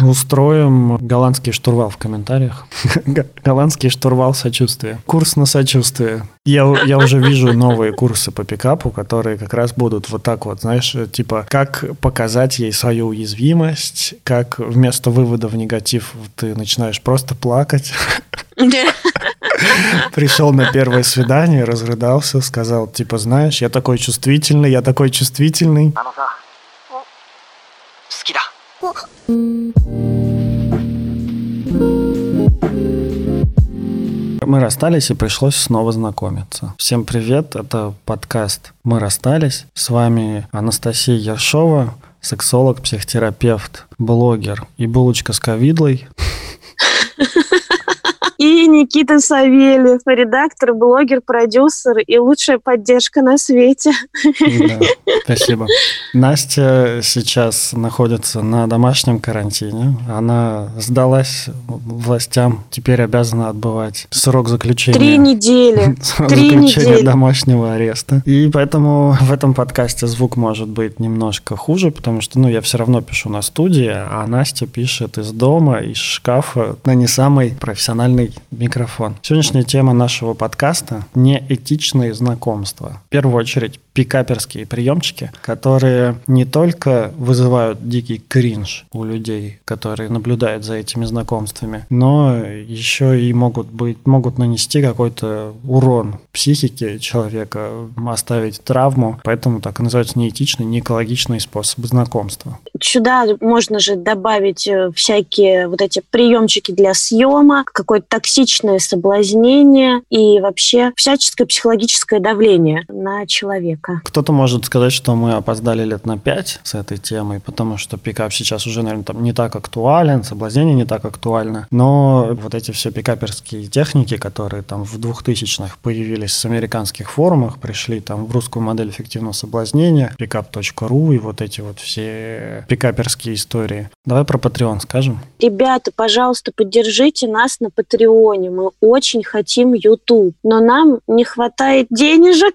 Устроим голландский штурвал в комментариях. Голландский штурвал сочувствия. Курс на сочувствие. Я, я уже вижу новые курсы по пикапу, которые как раз будут вот так вот, знаешь, типа, как показать ей свою уязвимость, как вместо вывода в негатив ты начинаешь просто плакать. Пришел на первое свидание, разрыдался, сказал, типа, знаешь, я такой чувствительный, я такой чувствительный. Мы расстались и пришлось снова знакомиться. Всем привет, это подкаст «Мы расстались». С вами Анастасия Ершова, сексолог, психотерапевт, блогер и булочка с ковидлой. И Никита Савельев, редактор, блогер, продюсер и лучшая поддержка на свете. Да, спасибо. Настя сейчас находится на домашнем карантине. Она сдалась властям, теперь обязана отбывать срок заключения. Три недели. Срок Три заключения недели. домашнего ареста. И поэтому в этом подкасте звук может быть немножко хуже, потому что, ну, я все равно пишу на студии, а Настя пишет из дома, из шкафа на не самый профессиональный микрофон. Сегодняшняя тема нашего подкаста – неэтичные знакомства. В первую очередь, пикаперские приемчики, которые не только вызывают дикий кринж у людей, которые наблюдают за этими знакомствами, но еще и могут быть, могут нанести какой-то урон психике человека, оставить травму, поэтому так и называются неэтичный, неэкологичный способ знакомства. Сюда можно же добавить э, всякие вот эти приемчики для съема, какое-то токсичное соблазнение и вообще всяческое психологическое давление на человека пикапа. Кто-то может сказать, что мы опоздали лет на пять с этой темой, потому что пикап сейчас уже, наверное, там не так актуален, соблазнение не так актуально. Но вот эти все пикаперские техники, которые там в 2000-х появились с американских форумах, пришли там в русскую модель эффективного соблазнения, pickup.ru и вот эти вот все пикаперские истории. Давай про Patreon скажем. Ребята, пожалуйста, поддержите нас на Патреоне. Мы очень хотим YouTube, но нам не хватает денежек.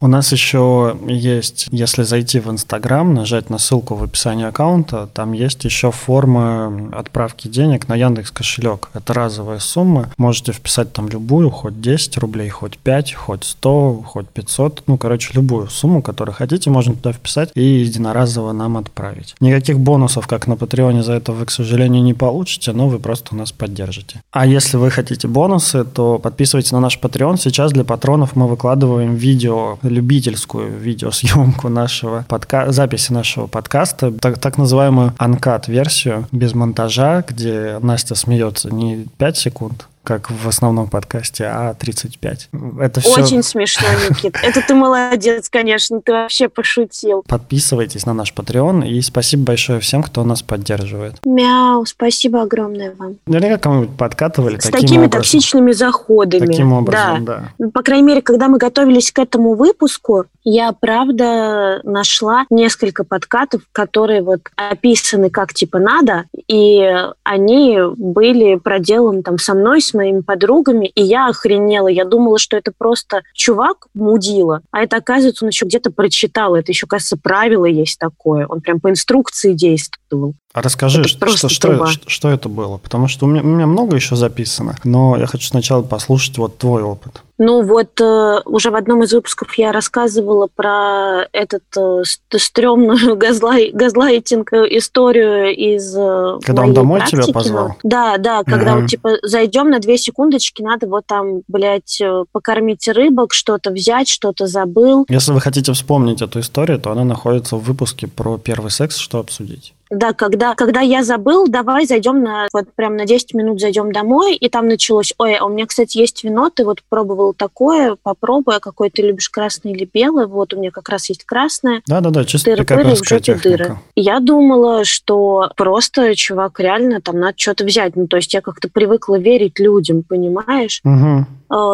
У нас еще есть, если зайти в Инстаграм, нажать на ссылку в описании аккаунта, там есть еще форма отправки денег на Яндекс кошелек. Это разовая сумма. Можете вписать там любую, хоть 10 рублей, хоть 5, хоть 100, хоть 500. Ну, короче, любую сумму, которую хотите, можно туда вписать и единоразово нам отправить. Никаких бонусов, как на Патреоне, за это вы, к сожалению, не получите, но вы просто нас поддержите. А если вы хотите бонусы, то подписывайтесь на наш Patreon. Сейчас для патронов мы выкладываем видео любителей любительскую видеосъемку нашего подка... записи нашего подкаста, так, так называемую анкат-версию без монтажа, где Настя смеется не 5 секунд, как в основном подкасте, а 35. Это все... Очень смешно, Никит. Это ты молодец, конечно, ты вообще пошутил. Подписывайтесь на наш Patreon, и спасибо большое всем, кто нас поддерживает. Мяу, спасибо огромное вам. Наверняка кому-нибудь подкатывали С такими образом. токсичными заходами. Таким образом, да. да. По крайней мере, когда мы готовились к этому выпуску, я, правда, нашла несколько подкатов, которые вот описаны как типа надо, и они были проделаны там со мной, с моими подругами, и я охренела. Я думала, что это просто чувак мудила, а это, оказывается, он еще где-то прочитал. Это еще, кажется, правило есть такое. Он прям по инструкции действовал. А расскажи, что, что, что, что это было? Потому что у меня, у меня много еще записано, но я хочу сначала послушать вот твой опыт. Ну вот э, уже в одном из выпусков я рассказывала про этот э, стрёмную газлай, газлайтинг историю из э, Когда он домой практики. тебя позвал? Да, да, когда угу. вот типа зайдем на две секундочки, надо вот там, блядь, э, покормить рыбок, что-то взять, что-то забыл. Если вы хотите вспомнить эту историю, то она находится в выпуске про первый секс, что обсудить. Да, когда, когда я забыл, давай зайдем на, вот прям на 10 минут зайдем домой, и там началось, ой, а у меня, кстати, есть вино, ты вот пробовал такое, попробуй, а какой ты любишь, красное или белое, вот у меня как раз есть красное. Да-да-да, чисто пикаперская техника. Дыры. Я думала, что просто, чувак, реально там надо что-то взять, ну, то есть я как-то привыкла верить людям, понимаешь? Угу.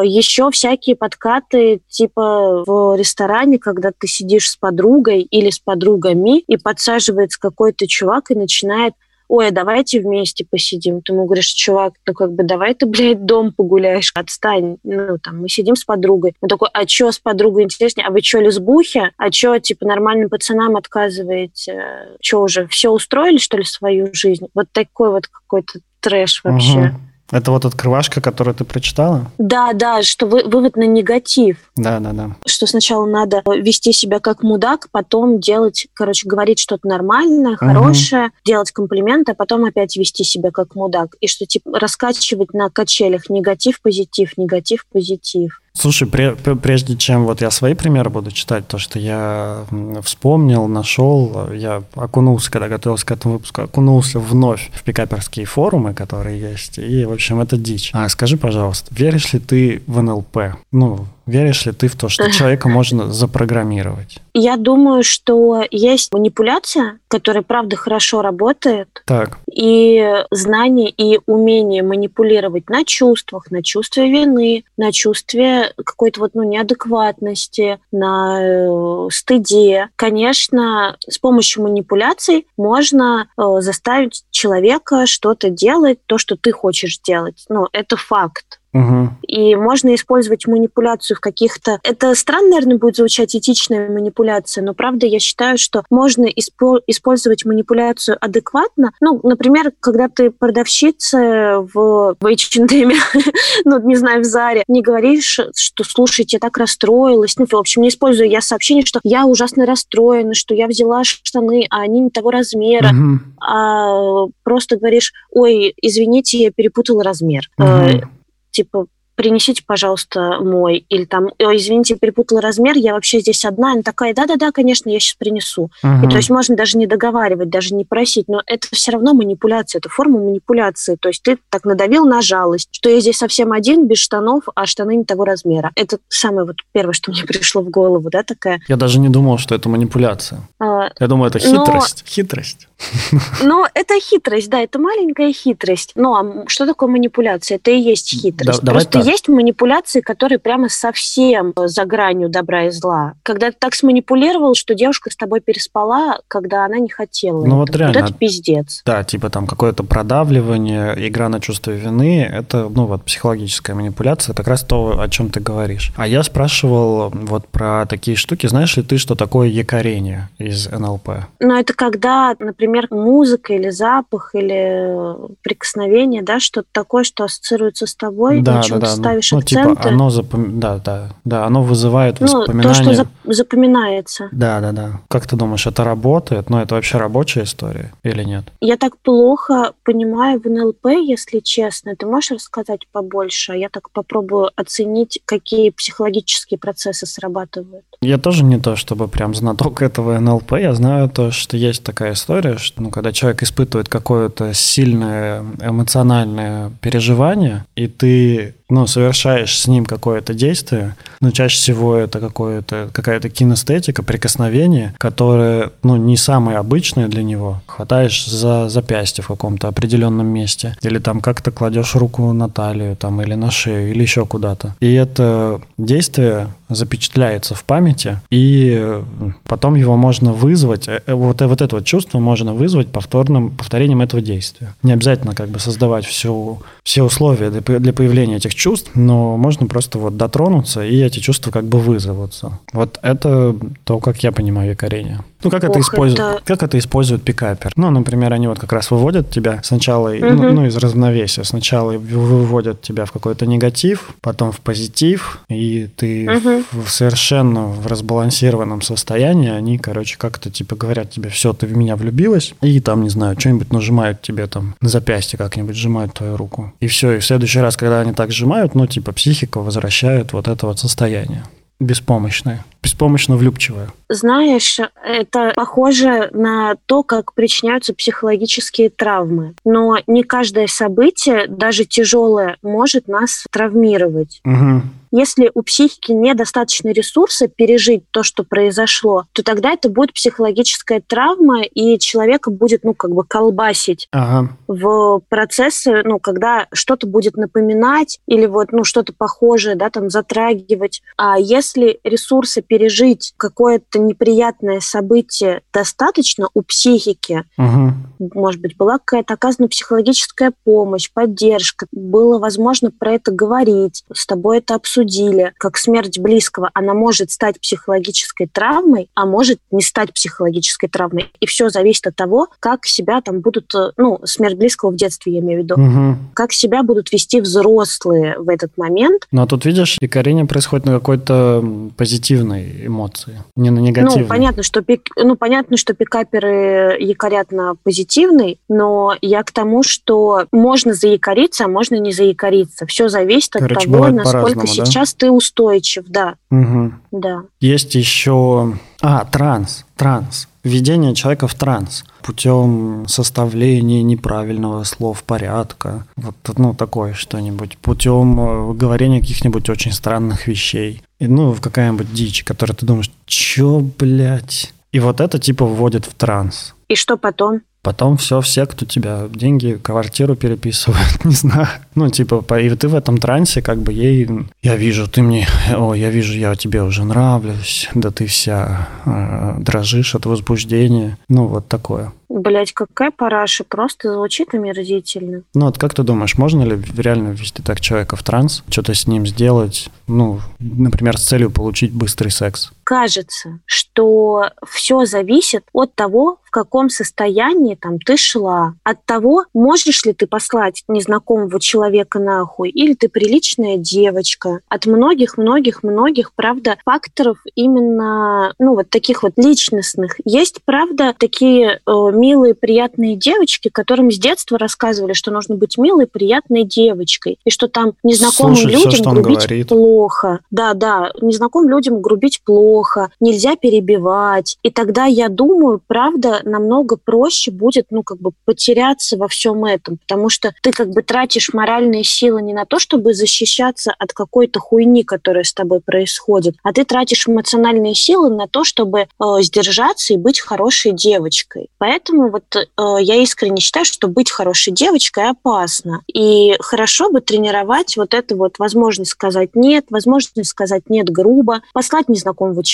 Еще всякие подкаты, типа в ресторане, когда ты сидишь с подругой или с подругами, и подсаживается какой-то чувак и начинает ой, а давайте вместе посидим. Ты ему говоришь, чувак, ну как бы давай ты, блядь, дом погуляешь, отстань. Ну там, мы сидим с подругой. Он такой, а что с подругой интереснее? А вы что, лесбухи? А что, типа, нормальным пацанам отказываете? Что уже, все устроили, что ли, свою жизнь? Вот такой вот какой-то трэш вообще. Угу. Это вот открывашка, которую ты прочитала? Да, да, что вы, вывод на негатив. Да, да, да. Что сначала надо вести себя как мудак, потом делать, короче, говорить что-то нормальное, хорошее, угу. делать комплименты, а потом опять вести себя как мудак. И что, типа, раскачивать на качелях негатив-позитив, негатив-позитив. Слушай, прежде чем вот я свои примеры буду читать, то, что я вспомнил, нашел, я окунулся, когда готовился к этому выпуску, окунулся вновь в пикаперские форумы, которые есть, и, в общем, это дичь. А скажи, пожалуйста, веришь ли ты в НЛП? Ну, Веришь ли ты в то, что человека можно запрограммировать? Я думаю, что есть манипуляция, которая, правда, хорошо работает. Так. И знание и умение манипулировать на чувствах, на чувстве вины, на чувстве какой-то вот, ну, неадекватности, на э, стыде. Конечно, с помощью манипуляций можно э, заставить человека что-то делать, то, что ты хочешь делать. Ну, это факт. Угу. И можно использовать манипуляцию в каких-то... Это странно, наверное, будет звучать этичная манипуляция, но правда я считаю, что можно испо... использовать манипуляцию адекватно. Ну, например, когда ты продавщица в, в H&M, ну, не знаю, в Заре, не говоришь, что, слушайте, я так расстроилась. Ну, в общем, не использую я сообщение, что я ужасно расстроена, что я взяла штаны, а они не того размера. Угу. А просто говоришь, ой, извините, я перепутала размер. Угу типа, принесите, пожалуйста, мой. Или там, ой, извините, перепутала размер, я вообще здесь одна. Она такая, да-да-да, конечно, я сейчас принесу. Угу. И то есть можно даже не договаривать, даже не просить, но это все равно манипуляция, это форма манипуляции. То есть ты так надавил на жалость, что я здесь совсем один, без штанов, а штаны не того размера. Это самое вот первое, что мне пришло в голову, да, такая. Я даже не думал, что это манипуляция. А, я думаю, это хитрость. Но... Хитрость. Ну, это хитрость, да, это маленькая хитрость. Ну, а что такое манипуляция? Это и есть хитрость. Да, Просто так. Есть манипуляции, которые прямо совсем за гранью добра и зла. Когда ты так сманипулировал, что девушка с тобой переспала, когда она не хотела. Ну, вот реально. Вот это пиздец. Да, типа там какое-то продавливание, игра на чувство вины, это, ну, вот психологическая манипуляция, как раз то, о чем ты говоришь. А я спрашивал вот про такие штуки. Знаешь ли ты, что такое якорение из НЛП? Ну, это когда, например, музыка или запах или прикосновение, да, что-то такое, что ассоциируется с тобой, да, на чем да, да. Ставишь ну, акценты. Типа оно запом... да, да, да, оно вызывает ну, воспоминания. То, что зап- запоминается. Да, да, да. Как ты думаешь, это работает? Ну, это вообще рабочая история или нет? Я так плохо понимаю в НЛП, если честно. Ты можешь рассказать побольше? Я так попробую оценить, какие психологические процессы срабатывают. Я тоже не то, чтобы прям знаток этого НЛП. Я знаю то, что есть такая история, что ну, когда человек испытывает какое-то сильное эмоциональное переживание, и ты ну, совершаешь с ним какое-то действие, но чаще всего это какое-то, какая-то кинестетика, прикосновение, которое, ну, не самое обычное для него. Хватаешь за запястье в каком-то определенном месте, или там как-то кладешь руку на талию, там, или на шею, или еще куда-то. И это действие запечатляется в памяти, и потом его можно вызвать, э, э, вот, вот это вот чувство можно вызвать повторным повторением этого действия. Не обязательно как бы создавать всю, все условия для, для появления этих чувств, но можно просто вот дотронуться, и эти чувства как бы вызовутся. Вот это то, как я понимаю якорение. Ну, как Ох, это использует, это... как это использует пикапер? Ну, например, они вот как раз выводят тебя сначала, угу. ну, ну, из равновесия, сначала выводят тебя в какой-то негатив, потом в позитив, и ты угу. В совершенно в разбалансированном состоянии, они, короче, как-то типа говорят тебе, все, ты в меня влюбилась, и там, не знаю, что-нибудь нажимают тебе там на запястье как-нибудь, сжимают твою руку. И все, и в следующий раз, когда они так сжимают, ну, типа, психика возвращает вот это вот состояние беспомощное, беспомощно влюбчивое. Знаешь, это похоже на то, как причиняются психологические травмы. Но не каждое событие, даже тяжелое, может нас травмировать. Угу. Если у психики недостаточно ресурса пережить то, что произошло, то тогда это будет психологическая травма, и человека будет, ну, как бы колбасить ага. в процессы, ну, когда что-то будет напоминать или вот, ну, что-то похожее, да, там, затрагивать. А если ресурса пережить какое-то неприятное событие достаточно у психики, Угу. может быть, была какая-то оказана психологическая помощь, поддержка, было возможно про это говорить, с тобой это обсудили, как смерть близкого, она может стать психологической травмой, а может не стать психологической травмой. И все зависит от того, как себя там будут, э, ну, смерть близкого в детстве, я имею в виду, Угу. как себя будут вести взрослые в этот момент. Но тут, видишь, якорение происходит на какой-то позитивной эмоции, не на негативной. Ну, понятно, что пик, ну, понятно, что пикаперы якорят на позитивный, но я к тому, что можно заякориться, а можно не заякориться. Все зависит от Короче, того, бывает насколько по-разному, да? Сейчас ты устойчив, да, Мгм. да. Есть еще... А, транс. Транс. Введение человека в транс путем составления неправильного слов порядка. Вот, ну, такое что-нибудь. Путем э, говорения каких-нибудь очень странных вещей. И, ну, в какая-нибудь дичь, которая ты думаешь, чё, блядь? И вот это типа вводит в транс. И что потом? Потом все, все, кто тебя деньги, квартиру переписывают, не знаю. Ну, типа, и ты в этом трансе, как бы ей, я вижу, ты мне, о, я вижу, я тебе уже нравлюсь, да ты вся э, дрожишь от возбуждения. Ну, вот такое. Блять, какая параша, просто звучит омерзительно. Ну, вот как ты думаешь, можно ли реально ввести так человека в транс, что-то с ним сделать, ну, например, с целью получить быстрый секс? Кажется, что все зависит от того, в каком состоянии там ты шла, от того, можешь ли ты послать незнакомого человека нахуй, или ты приличная девочка, от многих-многих-многих, правда, факторов именно, ну, вот таких вот личностных. Есть, правда, такие э, милые, приятные девочки, которым с детства рассказывали, что нужно быть милой, приятной девочкой, и что там незнакомым Слушать людям он грубить говорит. плохо. Да, да, незнакомым людям грубить плохо, нельзя перебивать. И тогда, я думаю, правда, намного проще будет, ну, как бы потеряться во всем этом, потому что ты как бы тратишь моральные силы не на то, чтобы защищаться от какой-то хуйни, которая с тобой происходит, а ты тратишь эмоциональные силы на то, чтобы э, сдержаться и быть хорошей девочкой. Поэтому вот э, я искренне считаю, что быть хорошей девочкой опасно. И хорошо бы тренировать вот это вот возможность сказать нет, возможность сказать нет грубо, послать незнакомого человека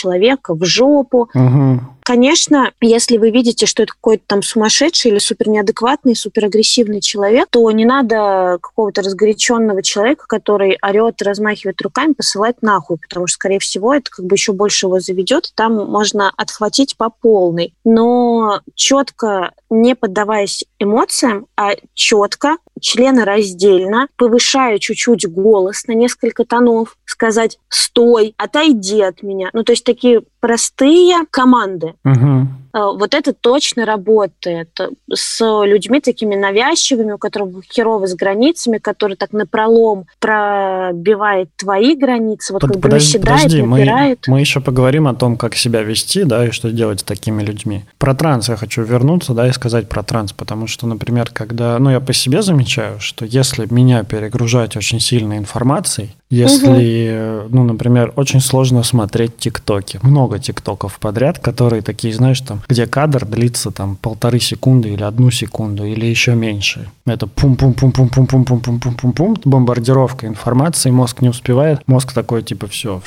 в жопу, Угу. Конечно, если вы видите, что это какой-то там сумасшедший или супер неадекватный, супер агрессивный человек, то не надо какого-то разгоряченного человека, который орет размахивает руками, посылать нахуй, потому что, скорее всего, это как бы еще больше его заведет, и там можно отхватить по полной. Но четко, не поддаваясь эмоциям, а четко, членораздельно, повышая чуть-чуть голос на несколько тонов, сказать «стой», «отойди от меня». Ну, то есть такие простые команды. Угу. Э, Вот это точно работает с людьми такими навязчивыми, у которых херово с границами, которые так напролом пробивает твои границы, вот Под- как бы подожди, наседает, подожди, мы, напирает. мы еще поговорим о том, как себя вести, да, и что делать с такими людьми. Про транс я хочу вернуться, да, и сказать про транс, потому что, например, когда, ну, я по себе замечаю, что если меня перегружать очень сильной информацией, если, э, ну, например, очень сложно смотреть тиктоки, много тиктоков подряд, которые такие, знаешь, там, где кадр длится там полторы секунды или одну секунду, или еще меньше. Это пум-пум-пум-пум-пум-пум-пум-пум-пум, бомбардировка информации, мозг не успевает, мозг такой, типа, все,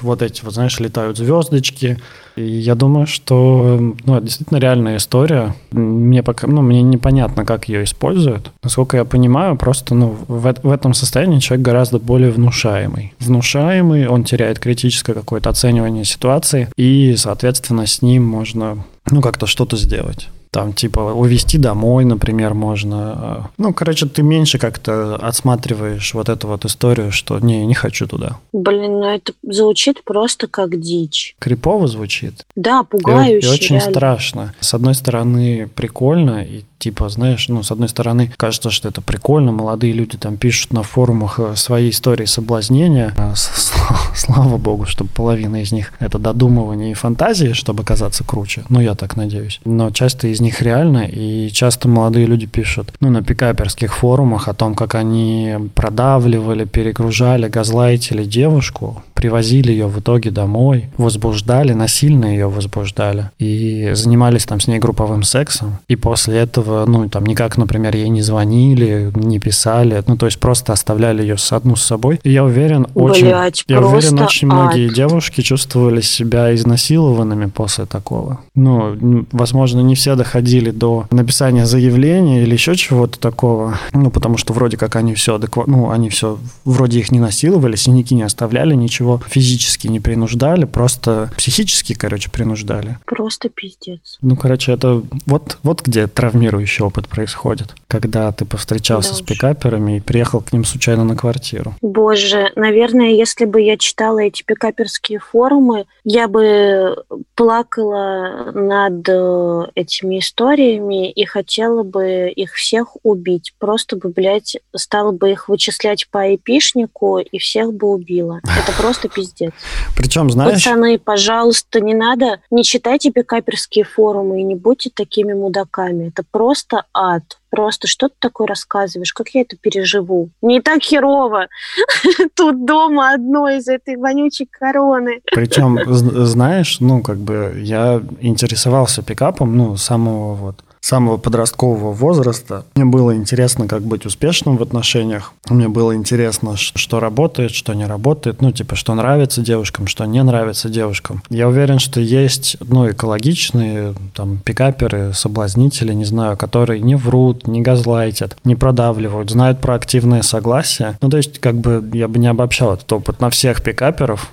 вот эти, вот, знаешь, летают звездочки, я думаю, что, ну, это действительно реальная история. Мне пока, ну, мне непонятно, как ее используют. Насколько я понимаю, просто, ну, в, в этом состоянии человек гораздо более внушаемый. Внушаемый, он теряет критическое какое-то оценивание ситуации, и, соответственно, с ним можно, ну, как-то что-то сделать. Там, типа, увезти домой, например, можно. Ну, короче, ты меньше как-то отсматриваешь вот эту вот историю, что не, не хочу туда. Блин, ну это звучит просто как дичь. Крипово звучит. Да, И, пугающе. и очень реально. страшно. С одной стороны, прикольно, и типа, знаешь, ну, с одной стороны, кажется, что это прикольно, молодые люди там пишут на форумах э, свои истории соблазнения. А, Слава богу, что половина из них это додумывание и фантазии, чтобы казаться круче. Ну, я так надеюсь. Но часто из них реально, и часто молодые люди пишут, ну, на пикаперских форумах о том, как они продавливали, перегружали, газлайтили девушку, привозили ее в итоге домой, возбуждали, насильно ее возбуждали и занимались там с ней групповым сексом. И после этого, ну, там никак, например, ей не звонили, не писали, ну, то есть просто оставляли ее одну с собой. И я уверен, очень, я уверен, очень ад. многие девушки чувствовали себя изнасилованными после такого. Ну, возможно, не все доходили до написания заявления или еще чего-то такого. Ну, потому что вроде как они все адекватно, ну, они все, вроде их не насиловали, синяки не оставляли, ничего физически не принуждали, просто психически, короче, принуждали. Просто пиздец. Ну, короче, это вот, вот где травмирующий опыт происходит. Когда ты повстречался Да с пикаперами и приехал к ним случайно на квартиру. Боже, наверное, если бы я читала эти пикаперские форумы, я бы плакала над э, этими историями и хотела бы их всех убить. Просто бы, блядь, стала бы их вычислять по айпишнику и всех бы убила. Это просто пиздец. Причем, знаешь, Пацаны, пожалуйста, не надо, не читайте пикаперские форумы и не будьте такими мудаками. Это просто ад. Просто что ты такое рассказываешь? Как я это переживу? Не так херово. Тут дома одной из этой вонючей короны. Причем, знаешь, ну, как бы я интересовался пикапом, ну, с самого вот самого подросткового возраста. Мне было интересно, как быть успешным в отношениях. Мне было интересно, что работает, что не работает. Ну, типа, что нравится девушкам, что не нравится девушкам. Я уверен, что есть, ну, экологичные, там, пикаперы, соблазнители, не знаю, которые не врут, не газлайтят, не продавливают, знают про активное согласие. Ну, то есть, как бы, я бы не обобщал этот опыт на всех пикаперов,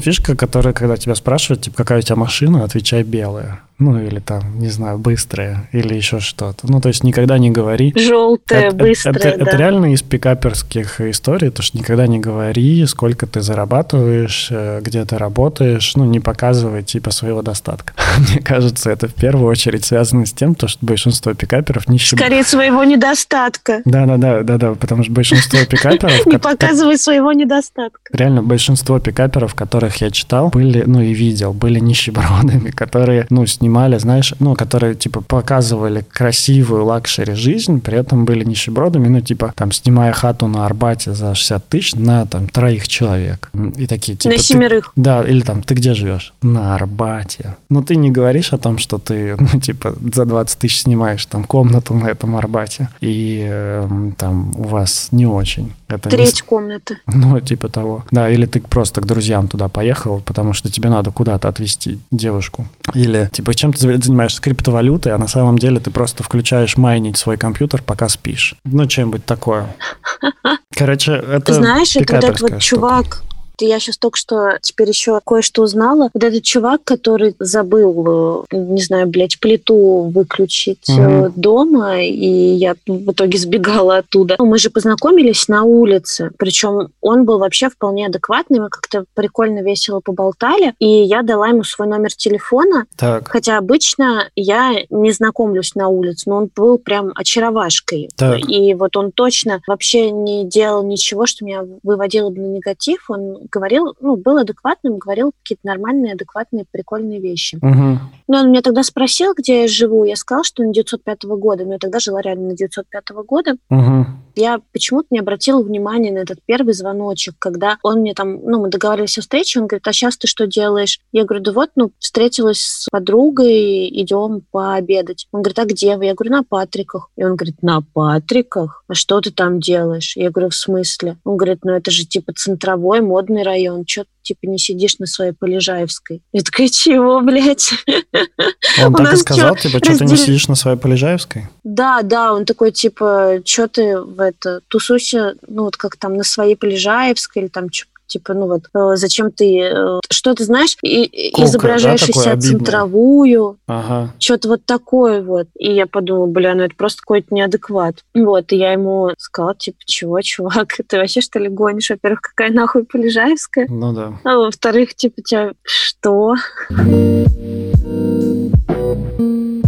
Фишка, которая, когда тебя спрашивают, типа, какая у тебя машина, отвечай белая. Ну, или там, не знаю, быстрая, или еще что-то. Ну, то есть никогда не говори. Желтая, Это- быстрая, это, да. это реально из пикаперских историй, то что никогда не говори, сколько ты зарабатываешь, э, где ты работаешь, ну, не показывай типа своего достатка. Мне кажется, это в первую очередь связано с тем, то, что большинство пикаперов нищеб... Скорее своего недостатка. Да-да-да, да-да, потому что большинство пикаперов... Не показывай своего недостатка. Реально, большинство пикаперов, которых я читал, были, ну и видел, были нищебродами, которые, ну, снимали, знаешь, ну, которые, типа, показывали красивую luxury жизнь, при этом были нищебродами, ну, типа, там, снимая хату на Арбате за 60 тысяч на, там, троих человек. И такие, типа... На ты- семерых. да, или там, ты где живешь? На Арбате. Но ты не говоришь о том, что ты, ну, типа, за 20 тысяч снимаешь там комнату на этом Арбате, и эм, там у вас не очень. Это не Треть комнаты. ну, типа того. Да, или ты просто к друзьям туда поехал, потому что тебе надо куда-то отвезти девушку. Или, типа, чем ты занимаешься криптовалютой, а на самом деле ты просто включаешь майнить свой компьютер, пока спишь. Ну, чем-нибудь такое. Короче, это Знаешь, это вот этот вот штука. Я сейчас только что теперь еще кое-что узнала. Вот этот чувак, который забыл, э, не знаю, блядь, плиту выключить Мгм. дома, и я в итоге сбегала оттуда. Ну, Мы же познакомились на улице, причем он был вообще вполне адекватный, мы как-то прикольно, весело поболтали, и я дала ему свой номер телефона, Так, Хотя обычно я не знакомлюсь на улице, но он был прям очаровашкой. Так. И вот он точно вообще не делал ничего, что меня выводило бы на негатив. Он говорил, ну, был адекватным, говорил какие-то нормальные, адекватные, прикольные вещи. Мгм. Но он меня тогда спросил, где я живу. Я сказала, что на 905 года. Но я тогда жила реально на 905 года. Мгм. Я почему-то не обратила внимания на этот первый звоночек, когда он мне там, ну, мы договаривались о встрече, он говорит, а сейчас ты что делаешь? Я говорю, да вот, ну, встретилась с подругой, идем пообедать. Он говорит, а где вы? Я говорю, на Патриках. И он говорит, на Патриках? А что ты там делаешь? Я говорю, в смысле? Он говорит, ну, это же типа центровой, модный район. Че ты типа не сидишь на своей Полежаевской? Я такая, чего, блядь? Он так и сказал, типа, что ты не сидишь на своей Полежаевской? Да, да, он такой, типа, что ты в это, тусуйся, ну, вот как там на своей Полежаевской или там типа, ну вот, э, зачем ты, э, что ты знаешь, и, да, изображаешь из такое себя обидное? центровую, Ага. что-то вот такое вот. И я подумала, бля, ну это просто какой-то неадекват. Вот, и я ему сказала, типа, чего, чувак, ты вообще что ли гонишь? Во-первых, какая нахуй Полежаевская? Ну да. А во-вторых, типа, тебя что?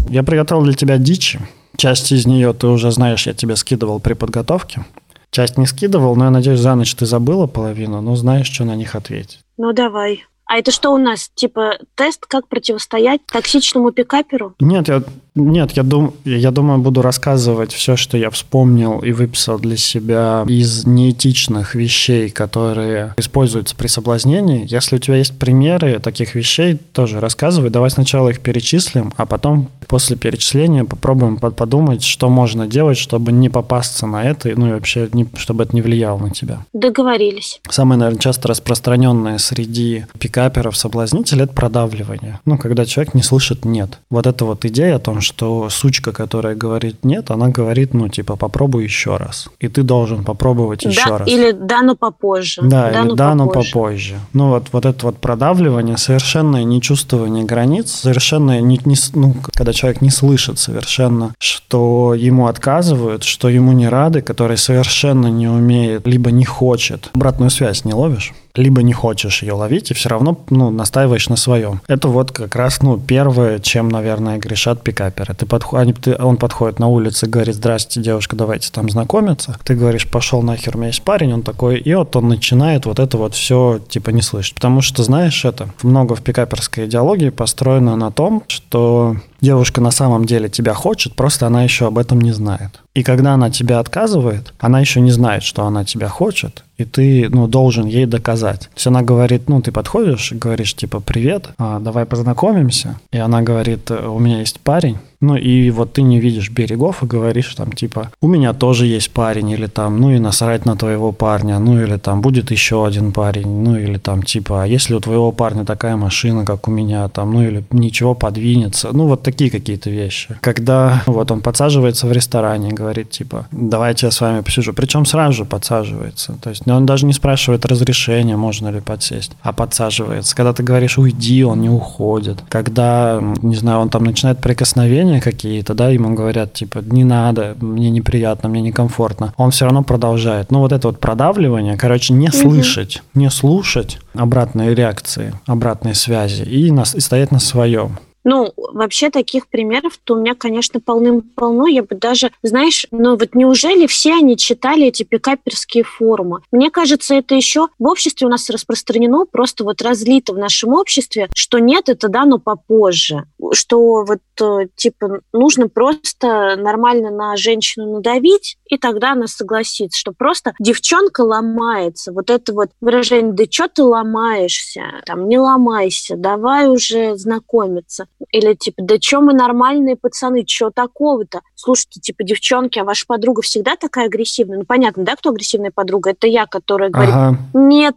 Я приготовил для тебя дичи. Часть из нее ты уже знаешь, я тебе скидывал при подготовке. Часть не скидывал, но я надеюсь, за ночь ты забыла половину, но знаешь, что на них ответить. Ну давай. А это что у нас? Типа тест, как противостоять токсичному пикаперу? Нет, я Нет, я, дум, я думаю, буду рассказывать все, что я вспомнил и выписал для себя из неэтичных вещей, которые используются при соблазнении. Если у тебя есть примеры таких вещей, тоже рассказывай. Давай сначала их перечислим, а потом после перечисления попробуем подумать, что можно делать, чтобы не попасться на это, ну и вообще, не, чтобы это не влияло на тебя. Договорились. Самое, наверное, часто распространенное среди пикаперов соблазнителей – это продавливание. Ну, когда человек не слышит «нет». Вот эта вот идея о том, что сучка, которая говорит «нет», она говорит, ну, типа, попробуй еще раз. И ты должен попробовать еще да, раз. Или «да, но попозже». Да, да или «да, но попозже». Ну, вот, вот это вот продавливание, совершенное нечувствование границ, совершенное, не, не, ну, когда человек не слышит совершенно, что ему отказывают, что ему не рады, который совершенно не умеет, либо не хочет. Обратную связь не ловишь? либо не хочешь ее ловить и все равно ну, настаиваешь на своем. Это вот как раз ну, первое, чем, наверное, грешат пикаперы. Ты подход, они, ты, он подходит на улице, говорит, здрасте, девушка, давайте там знакомиться. Ты говоришь, пошел нахер, у меня есть парень, он такой, и вот он начинает вот это вот все типа не слышать. Потому что, знаешь, это много в пикаперской идеологии построено на том, что девушка на самом деле тебя хочет, просто она еще об этом не знает. И когда она тебя отказывает, она еще не знает, что она тебя хочет, и ты, ну, должен ей доказать. То есть она говорит, ну, ты подходишь говоришь, типа, привет, а, давай познакомимся. И она говорит, у меня есть парень, ну и вот ты не видишь берегов и говоришь там типа, у меня тоже есть парень, или там, ну и насрать на твоего парня, ну или там будет еще один парень, ну или там типа, а если у твоего парня такая машина, как у меня, там, ну или ничего подвинется, ну вот такие какие-то вещи. Когда вот он подсаживается в ресторане говорит типа, давайте я с вами посижу, причем сразу же подсаживается, то есть он даже не спрашивает разрешения, можно ли подсесть, а подсаживается. Когда ты говоришь уйди, он не уходит. Когда, не знаю, он там начинает прикосновение, отношения какие-то, да, ему говорят, типа, не надо, мне неприятно, мне некомфортно, он все равно продолжает. Ну, вот это вот продавливание, короче, не слышать, не слушать обратные реакции, обратные связи и, на, и стоять на своем. Ну, вообще таких примеров-то у меня, конечно, полным-полно. Я бы даже, знаешь, ну вот неужели все они читали эти пикаперские форумы? Мне кажется, это еще в обществе у нас распространено, просто вот разлито в нашем обществе, что нет, это да, но попозже. Что вот что, типа, нужно просто нормально на женщину надавить, и тогда она согласится, что просто девчонка ломается. Вот это вот выражение «да что ты ломаешься?» Там «не ломайся, давай уже знакомиться». Или типа «да что мы нормальные пацаны, что такого-то?» Слушайте, типа, девчонки, а ваша подруга всегда такая агрессивная? Ну, понятно, да, кто агрессивная подруга? Это я, которая говорит ага. «нет,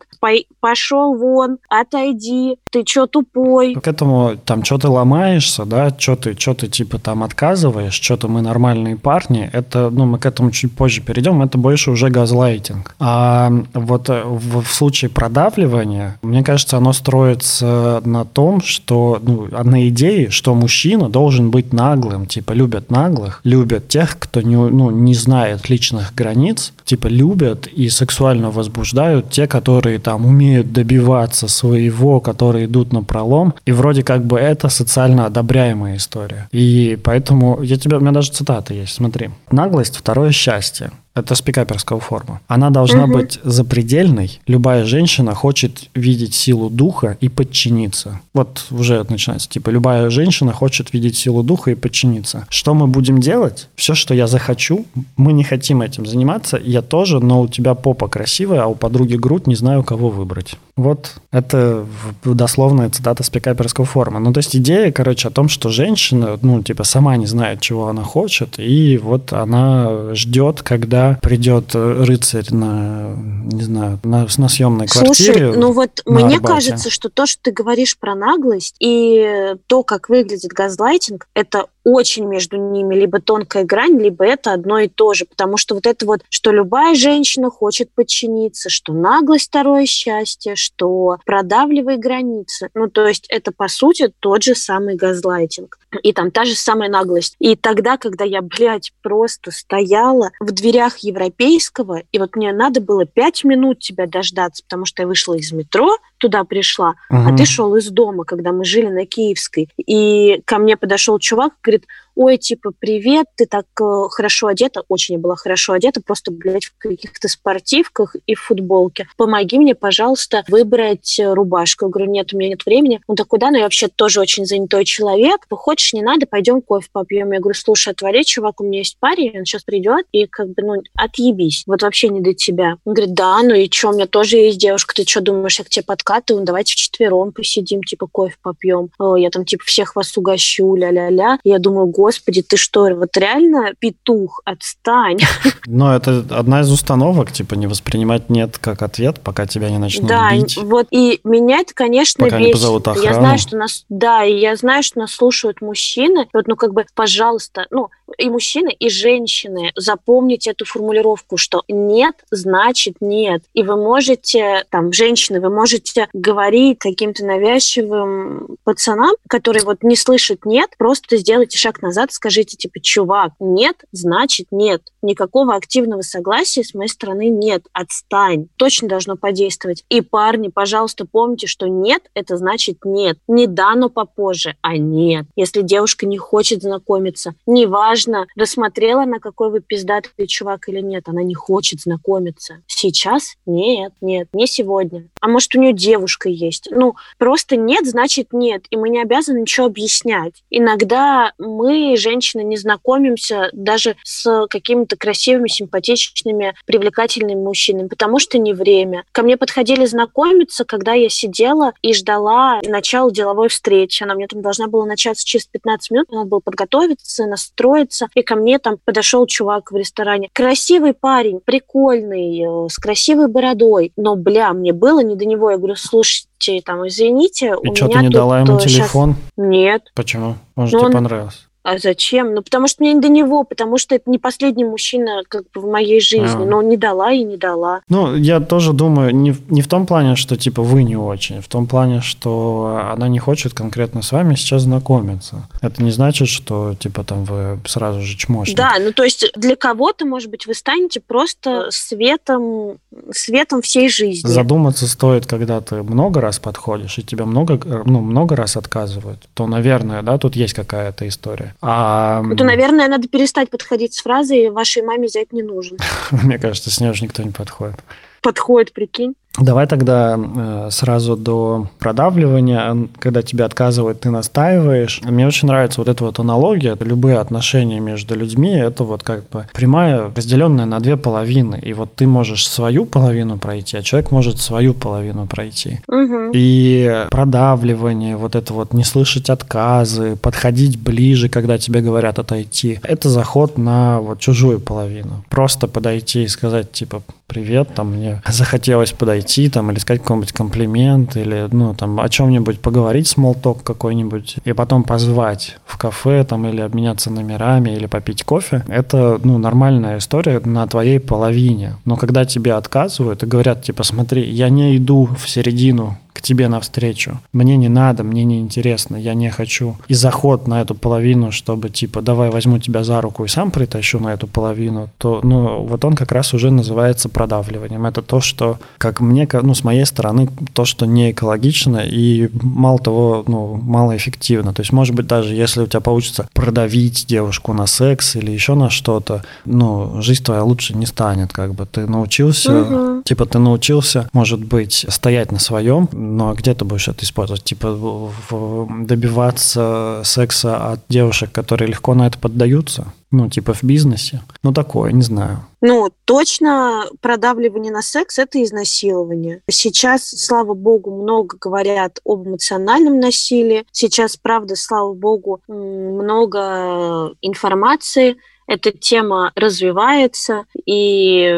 пошел вон, отойди, ты что тупой?» К этому там что ты ломаешься, да, что ты что ты типа там отказываешь, что-то мы нормальные парни, это, ну, мы к этому чуть позже перейдем, это больше уже газлайтинг. А вот э, в, в случае продавливания, мне кажется, оно строится на том, что, ну, на идее, что мужчина должен быть наглым, типа любят наглых, любят тех, кто не, ну, не знает личных границ, типа любят и сексуально возбуждают те, которые там умеют добиваться своего, которые идут на пролом, и вроде как бы это социально одобряемая история. И поэтому я тебя, у меня даже цитата есть, смотри. Наглость – второе счастье. Это спикаперского форма. Она должна угу. быть запредельной. Любая женщина хочет видеть силу духа и подчиниться. Вот уже начинается. Типа, любая женщина хочет видеть силу духа и подчиниться. Что мы будем делать? Все, что я захочу, мы не хотим этим заниматься. Я тоже, но у тебя попа красивая, а у подруги грудь, не знаю, кого выбрать. Вот это дословная цитата спикаперского форма. Ну, то есть идея, короче, о том, что женщина, ну, типа, сама не знает, чего она хочет, и вот она ждет, когда придет рыцарь на, не знаю, на, на съемной квартире. Слушай, ну вот мне Арбате. кажется, что то, что ты говоришь про наглость и то, как выглядит газлайтинг, это очень между ними либо тонкая грань, либо это одно и то же. Потому что вот это вот, что любая женщина хочет подчиниться, что наглость второе счастье, что продавливай границы. Ну, то есть это, по сути, тот же самый газлайтинг. И там та же самая наглость. И тогда, когда я, блядь, просто стояла в дверях европейского, и вот мне надо было пять минут тебя дождаться, потому что я вышла из метро, туда пришла, угу. а ты шел из дома, когда мы жили на Киевской. И ко мне подошел чувак, говорит, говорит, ой, типа, привет, ты так э, хорошо одета, очень была хорошо одета, просто, блядь, в каких-то спортивках и в футболке. Помоги мне, пожалуйста, выбрать э, рубашку. Я говорю, нет, у меня нет времени. Он такой, да, но я вообще тоже очень занятой человек. Ты хочешь, не надо, пойдем кофе попьем. Я говорю, слушай, отвали, чувак, у меня есть парень, он сейчас придет, и как бы, ну, отъебись. Вот вообще не до тебя. Он говорит, да, ну и что, у меня тоже есть девушка, ты что думаешь, я к тебе подкатываю? Ну, давайте вчетвером посидим, типа, кофе попьем. О, я там, типа, всех вас угощу, ля-ля-ля. Я думаю, господи, ты что, вот реально петух, отстань. Но это одна из установок, типа не воспринимать нет как ответ, пока тебя не начнут да, бить. вот и меня это, конечно, пока бесит. не позовут охрану. Я знаю, что нас, да, и я знаю, что нас слушают мужчины. Вот, ну, как бы, пожалуйста, ну, и мужчины, и женщины, запомните эту формулировку, что нет значит нет. И вы можете, там, женщины, вы можете говорить каким-то навязчивым пацанам, которые вот не слышат нет, просто сделайте шаг назад, скажите, типа, чувак, нет, значит нет. Никакого активного согласия с моей стороны нет. Отстань. Точно должно подействовать. И парни, пожалуйста, помните, что нет, это значит нет. Не да, но попозже, а нет. Если девушка не хочет знакомиться, неважно, рассмотрела на какой вы пиздатый чувак или нет, она не хочет знакомиться. Сейчас? Нет, нет, не сегодня. А может, у нее девушка есть? Ну, просто нет, значит нет. И мы не обязаны ничего объяснять. Иногда мы, женщины, женщины не знакомимся даже с какими-то красивыми, симпатичными, привлекательными мужчинами, потому что не время. Ко мне подходили знакомиться, когда я сидела и ждала начала деловой встречи. Она мне там должна была начаться через 15 минут, надо было подготовиться, настроиться. И ко мне там подошел чувак в ресторане. Красивый парень, прикольный, э, с красивой бородой. Но, бля, мне было не до него. Я говорю, слушайте, там, извините, И у что, меня ты не тут дала ему сейчас... телефон? Нет. Почему? Он же Ну, тебе он- понравился. А зачем? Ну, потому что мне не до него, потому что это не последний мужчина как бы в моей жизни. А. Но не дала и не дала. Ну, я тоже думаю, не, не в том плане, что типа вы не очень, в том плане, что она не хочет конкретно с вами сейчас знакомиться. Это не значит, что типа там вы сразу же чмошник. Да, ну то есть для кого-то, может быть, вы станете просто светом, светом всей жизни. Задуматься стоит, когда ты много раз подходишь, и тебя много, ну, много раз отказывают, то, наверное, да, тут есть какая-то история. А Ну, То, наверное, надо перестать подходить с фразой «вашей маме зять не нужен». мне кажется, с ней уже никто не подходит. Подходит, прикинь. Давай тогда э, сразу до продавливания, когда тебя отказывают, ты настаиваешь. Мне очень нравится вот эта вот аналогия. Любые отношения между людьми – это вот как бы прямая, разделенная на две половины. И вот ты можешь свою половину пройти, а человек может свою половину пройти. Мгм. И продавливание, вот это вот не слышать отказы, подходить ближе, когда тебе говорят отойти. Это заход на вот чужую половину. Просто подойти и сказать, типа, привет, там мне захотелось подойти, там, или сказать какой-нибудь комплимент, или, ну, там, о чем-нибудь поговорить, смолток какой-нибудь, и потом позвать в кафе, там, или обменяться номерами, или попить кофе. Это, ну, нормальная история на твоей половине. Но когда тебе отказывают и говорят, типа, смотри, я не иду в середину к тебе навстречу. Мне не надо, мне не интересно, я не хочу. И заход на эту половину, чтобы типа давай возьму тебя за руку и сам притащу на эту половину, то ну вот он как раз уже называется продавливанием. Это то, что, как мне, ну с моей стороны, то, что не экологично и мало того, ну малоэффективно. То есть, может быть, даже если у тебя получится продавить девушку на секс или еще на что-то, ну жизнь твоя лучше не станет, как бы ты научился Мгм. Типа ты научился, может быть, стоять на своем, но где ты будешь это использовать? Типа добиваться секса от девушек, которые легко на это поддаются? Ну, типа в бизнесе? Ну, такое, не знаю. Ну, точно продавливание на секс – это изнасилование. Сейчас, слава богу, много говорят об эмоциональном насилии. Сейчас, правда, слава богу, много информации. Эта тема развивается, и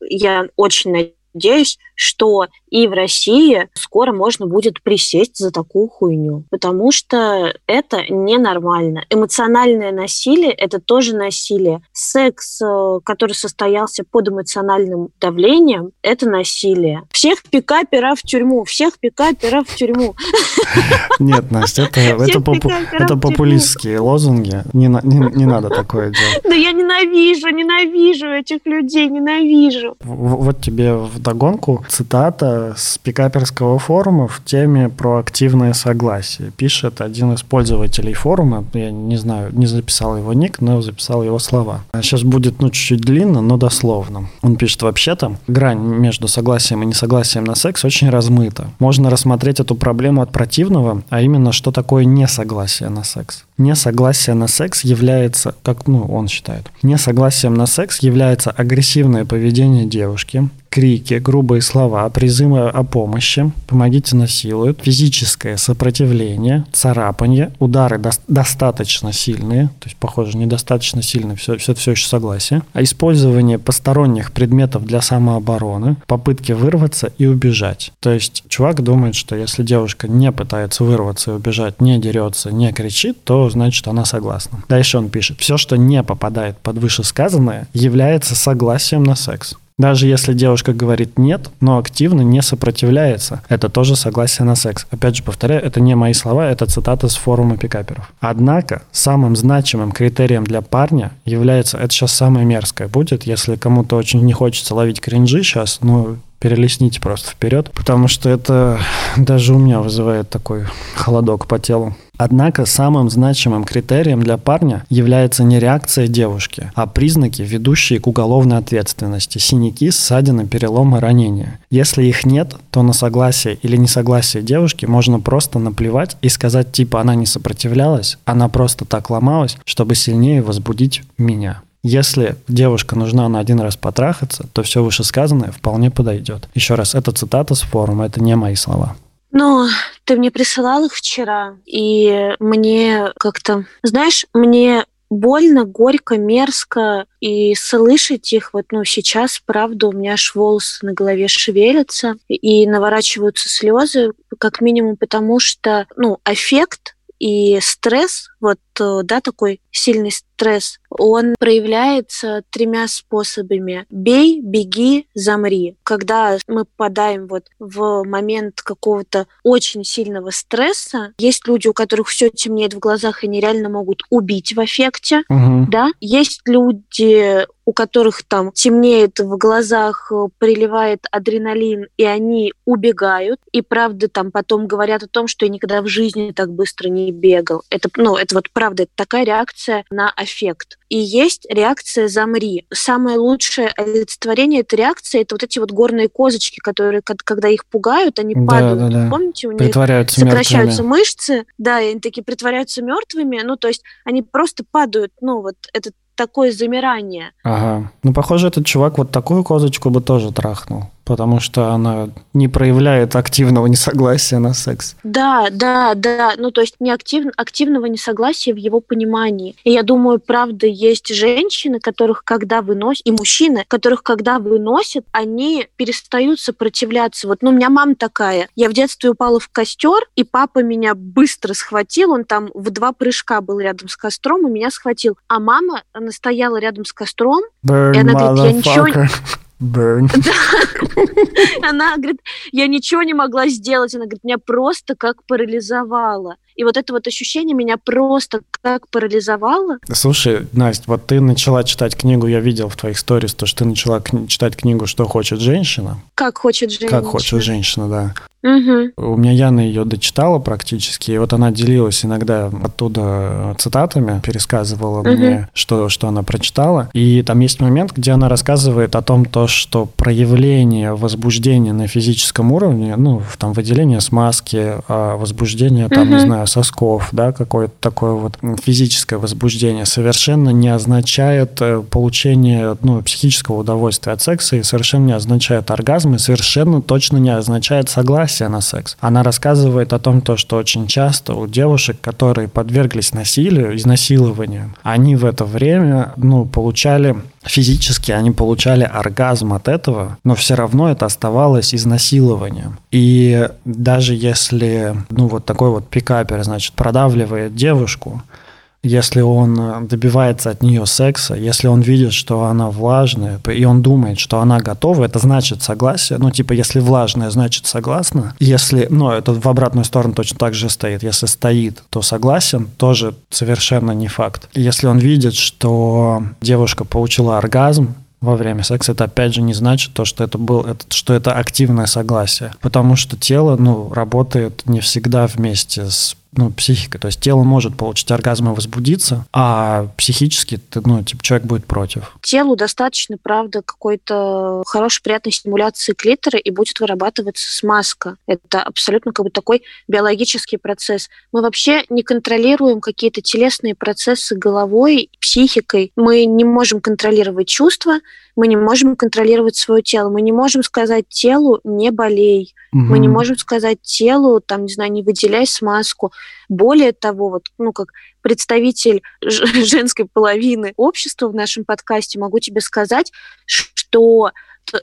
я очень что и в России скоро можно будет присесть за такую хуйню, потому что это ненормально. Эмоциональное насилие – это тоже насилие. Секс, э, который состоялся под эмоциональным давлением, это насилие. Всех пикаперов в тюрьму, всех пикаперов в тюрьму. Нет, Настя, это, это, попу- это популистские лозунги. Не, не, не надо такое делать. Да я ненавижу, ненавижу этих людей, ненавижу. Вот тебе в вдогонку цитата с пикаперского форума в теме про активное согласие. Пишет один из пользователей форума, я не знаю, не записал его ник, но записал его слова. Сейчас будет, ну, чуть-чуть длинно, но дословно. Он пишет, вообще-то, грань между согласием и несогласием на секс очень размыта. Можно рассмотреть эту проблему от противного, а именно, что такое несогласие на секс. Несогласие на секс является, как ну, он считает, несогласием на секс является агрессивное поведение девушки, крики, грубые слова, призывы о помощи, помогите насилуют, физическое сопротивление, царапанье, удары до- достаточно сильные, то есть, похоже, недостаточно сильные, все, все, все еще согласие, а использование посторонних предметов для самообороны, попытки вырваться и убежать. То есть чувак думает, что если девушка не пытается вырваться и убежать, не дерется, не кричит, то значит она согласна. Дальше он пишет, все, что не попадает под вышесказанное, является согласием на секс. Даже если девушка говорит нет, но активно не сопротивляется, это тоже согласие на секс. Опять же, повторяю, это не мои слова, это цитата с форума пикаперов. Однако, самым значимым критерием для парня является, это сейчас самое мерзкое будет, если кому-то очень не хочется ловить кринжи сейчас, ну, перелесните просто вперед, потому что это даже у меня вызывает такой холодок по телу. Однако самым значимым критерием для парня является не реакция девушки, а признаки, ведущие к уголовной ответственности – синяки, ссадины, переломы, ранения. Если их нет, то на согласие или несогласие девушки можно просто наплевать и сказать типа она не сопротивлялась, она просто так ломалась, чтобы сильнее возбудить меня. Если девушка нужна на один раз потрахаться, то все вышесказанное вполне подойдет. Еще раз, это цитата с форума, это не мои слова. Ну, ты мне присылал их вчера, и мне как-то, знаешь, мне больно, горько, мерзко, и слышать их вот, ну, сейчас, правда, у меня аж волосы на голове шевелятся, и наворачиваются слезы, как минимум потому, что, ну, эффект и стресс, вот, да, такой сильный стресс, он проявляется тремя способами. Бей, беги, замри. Когда мы попадаем вот в момент какого-то очень сильного стресса, есть люди, у которых все темнеет в глазах, и они реально могут убить в эффекте, Угу. да. Есть люди, у которых там темнеет в глазах, приливает адреналин, и они убегают. И правда там потом говорят о том, что я никогда в жизни так быстро не бегал. Это, ну, это вот правда, это такая реакция на аффект. И есть реакция «замри». Самое лучшее олицетворение этой реакции – это вот эти вот горные козочки, которые, когда их пугают, они Да, падают. да, да. Помните, у них сокращаются мертвыми. мышцы, да, и они такие притворяются мертвыми, ну, то есть они просто падают, ну, вот это такое замирание. Ага. Ну, похоже, этот чувак вот такую козочку бы тоже трахнул, потому что она не проявляет активного несогласия на секс. Да, да, да, ну, то есть не актив, активного несогласия в его понимании. И я думаю, правда, есть женщины, которых когда выносят, и мужчины, которых когда выносят, они перестают сопротивляться. Вот, ну, у меня мама такая. Я в детстве упала в костер, и папа меня быстро схватил, он там в два прыжка был рядом с костром, и меня схватил. А мама, она стояла рядом с костром, Burn, И она говорит, «Я ничего. Burn. Она говорит, я ничего не могла сделать. Она говорит, меня просто как парализовало. И вот это вот ощущение меня просто как парализовало. Слушай, Настя, вот ты начала читать книгу, я видел в твоих сторис, то, что ты начала кни- читать книгу «Что хочет женщина». Как хочет женщина. Как хочет женщина, да. Мгм. У меня Яна ее дочитала практически, и вот она делилась иногда оттуда цитатами, пересказывала Мгм. мне, что, что она прочитала. И там есть момент, где она рассказывает о том, то, что проявление возбуждения на физическом уровне, ну, там выделение смазки, а, возбуждение, там, не Мгм. знаю, сосков, да, какое-то такое вот физическое возбуждение совершенно не означает э, получение, ну, психического удовольствия от секса и совершенно не означает оргазм и совершенно точно не означает согласие на секс. Она рассказывает о том, то, что очень часто у девушек, которые подверглись насилию, изнасилованию, они в это время, ну, получали физически, они получали оргазм от этого, но все равно это оставалось изнасилованием. И даже если, ну, вот такой вот пикапер, значит, продавливает девушку, если он э, добивается от нее секса, если он видит, что она влажная, и он думает, что она готова, это значит согласие. Ну, типа, если влажная, значит согласна. Если, ну, это в обратную сторону точно так же стоит. Если стоит, то согласен, тоже совершенно не факт. Если он видит, что девушка получила оргазм, во время секса, это опять же не значит то, что это был, это, что это активное согласие. Потому что тело, ну, работает не всегда вместе с ну, психика. То есть тело может получить оргазм и возбудиться, а психически, ты, ну, типа, человек будет против. Телу достаточно, правда, какой-то хорошей, приятной стимуляции клитора, и будет вырабатываться смазка. Это абсолютно как бы такой биологический процесс. Мы вообще не контролируем какие-то телесные процессы головой, психикой. Мы не можем контролировать чувства, мы не можем контролировать свое тело, мы не можем сказать телу «не болей», угу. мы не можем сказать телу, там, не знаю, не выделяй смазку. Более того, вот, ну, как представитель женской половины общества в нашем подкасте, могу тебе сказать, что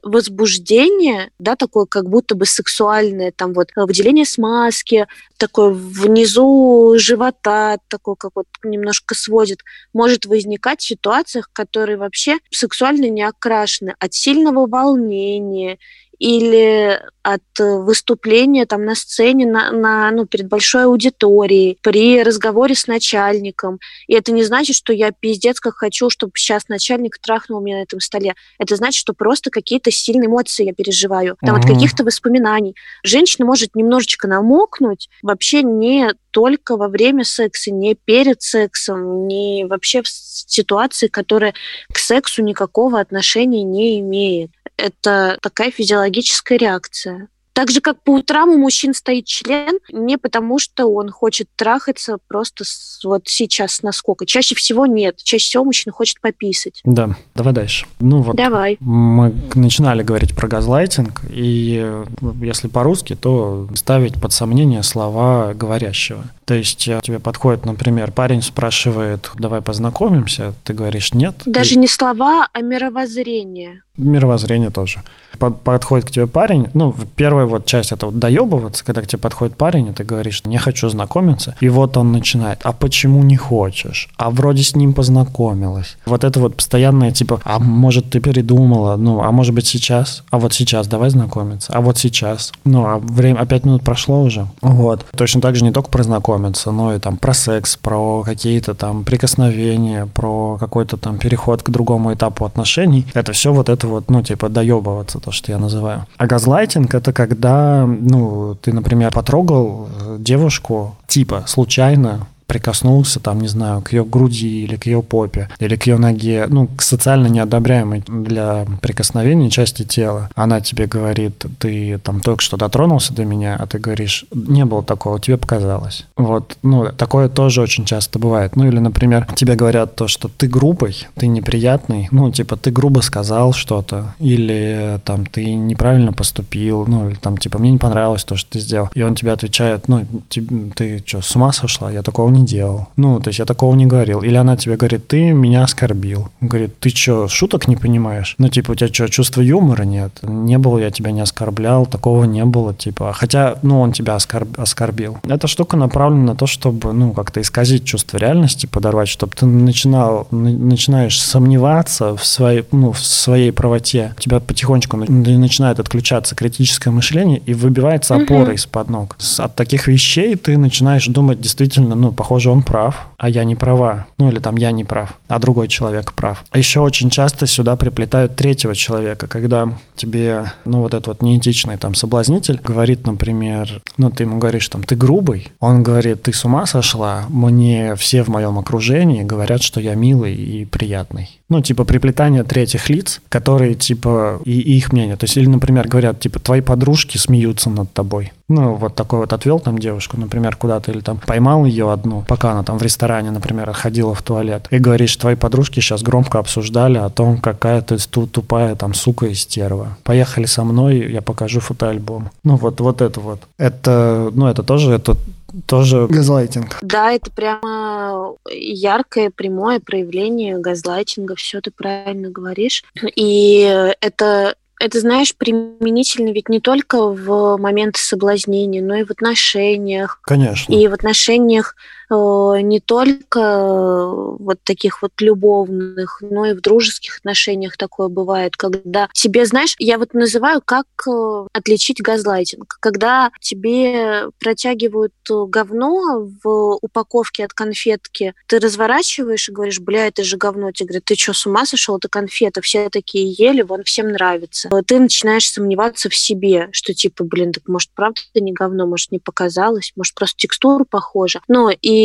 возбуждение, да, такое как будто бы сексуальное, там вот выделение смазки, такое внизу живота, такое как вот немножко сводит, может возникать в ситуациях, которые вообще сексуально не окрашены, от сильного волнения или от выступления там на сцене на, на, ну, перед большой аудиторией, при разговоре с начальником. И это не значит, что я пиздец как хочу, чтобы сейчас начальник трахнул меня на этом столе. Это значит, что просто какие-то сильные эмоции я переживаю. Там mm-hmm. от каких-то воспоминаний. Женщина может немножечко намокнуть вообще не только во время секса, не перед сексом, не вообще в ситуации, которая к сексу никакого отношения не имеет это такая физиологическая реакция. Так же, как по утрам у мужчин стоит член, не потому что он хочет трахаться просто с, вот сейчас насколько. Чаще всего нет. Чаще всего мужчина хочет пописать. Да, давай дальше. Ну вот давай. мы начинали говорить про газлайтинг, и если по-русски, то ставить под сомнение слова говорящего. То есть э, тебе подходит, например, парень спрашивает, давай познакомимся, ты говоришь нет. Даже и... не слова, а мировоззрение. Мировоззрение тоже. Подходит к тебе парень, ну, первая вот часть это вот доебываться, когда к тебе подходит парень, и ты говоришь, не хочу знакомиться, и вот он начинает, а почему не хочешь? А вроде с ним познакомилась. Вот это вот постоянное типа, а может ты передумала, ну, а может быть сейчас, а вот сейчас давай знакомиться, а вот сейчас, ну, а время, а пять минут прошло уже, вот. Точно так же не только про знакомиться, но и там про секс, про какие-то там прикосновения, про какой-то там переход к другому этапу отношений. Это все вот это вот, ну, типа доебываться, то, что я называю. А газлайтинг — это когда, ну, ты, например, потрогал девушку, типа, случайно, прикоснулся, там, не знаю, к ее груди или к ее попе, или к ее ноге, ну, к социально неодобряемой для прикосновения части тела. Она тебе говорит, ты там только что дотронулся до меня, а ты говоришь, не было такого, тебе показалось. Вот, ну, такое тоже очень часто бывает. Ну, или, например, тебе говорят то, что ты грубый, ты неприятный, ну, типа, ты грубо сказал что-то, или там ты неправильно поступил, ну, или там, типа, мне не понравилось то, что ты сделал. И он тебе отвечает, ну, ты, ты что, с ума сошла? Я такого не делал. Ну, то есть я такого не говорил. Или она тебе говорит, ты меня оскорбил. Говорит, ты что, шуток не понимаешь? Ну, типа, у тебя что, чувства юмора нет? Не было, я тебя не оскорблял, такого не было, типа. Хотя, ну, он тебя оскорб... оскорбил. Эта штука направлена на то, чтобы, ну, как-то исказить чувство реальности, подорвать, чтобы ты начинал, начинаешь сомневаться в своей, ну, в своей правоте. У тебя потихонечку начинает отключаться критическое мышление и выбивается опора mm-hmm. из-под ног. От таких вещей ты начинаешь думать действительно, ну, по похоже, он прав, а я не права. Ну или там я не прав, а другой человек прав. А еще очень часто сюда приплетают третьего человека, когда тебе, ну вот этот вот неэтичный там соблазнитель говорит, например, ну ты ему говоришь там, ты грубый, он говорит, ты с ума сошла, мне все в моем окружении говорят, что я милый и приятный. Ну, типа приплетание третьих лиц, которые, типа, и, их мнение. То есть, или, например, говорят, типа, твои подружки смеются над тобой. Ну, вот такой вот отвел там девушку, например, куда-то, или там поймал ее одну, пока она там в ресторане, например, ходила в туалет, и говоришь, твои подружки сейчас громко обсуждали о том, какая ты тупая там сука и стерва. Поехали со мной, я покажу фотоальбом. Ну, вот, вот это вот. Это, ну, это тоже, это тоже газлайтинг. Да, это прямо яркое, прямое проявление газлайтинга, все ты правильно говоришь. И это это, знаешь, применительно ведь не только в момент соблазнения, но и в отношениях. Конечно. И в отношениях не только вот таких вот любовных, но и в дружеских отношениях такое бывает, когда тебе, знаешь, я вот называю, как отличить газлайтинг. Когда тебе протягивают говно в упаковке от конфетки, ты разворачиваешь и говоришь, бля, это же говно. Тебе говорят, ты что, с ума сошел? Это конфета. Все такие ели, вон всем нравится. Ты начинаешь сомневаться в себе, что типа, блин, так может правда это не говно, может не показалось, может просто текстура похожа. Ну и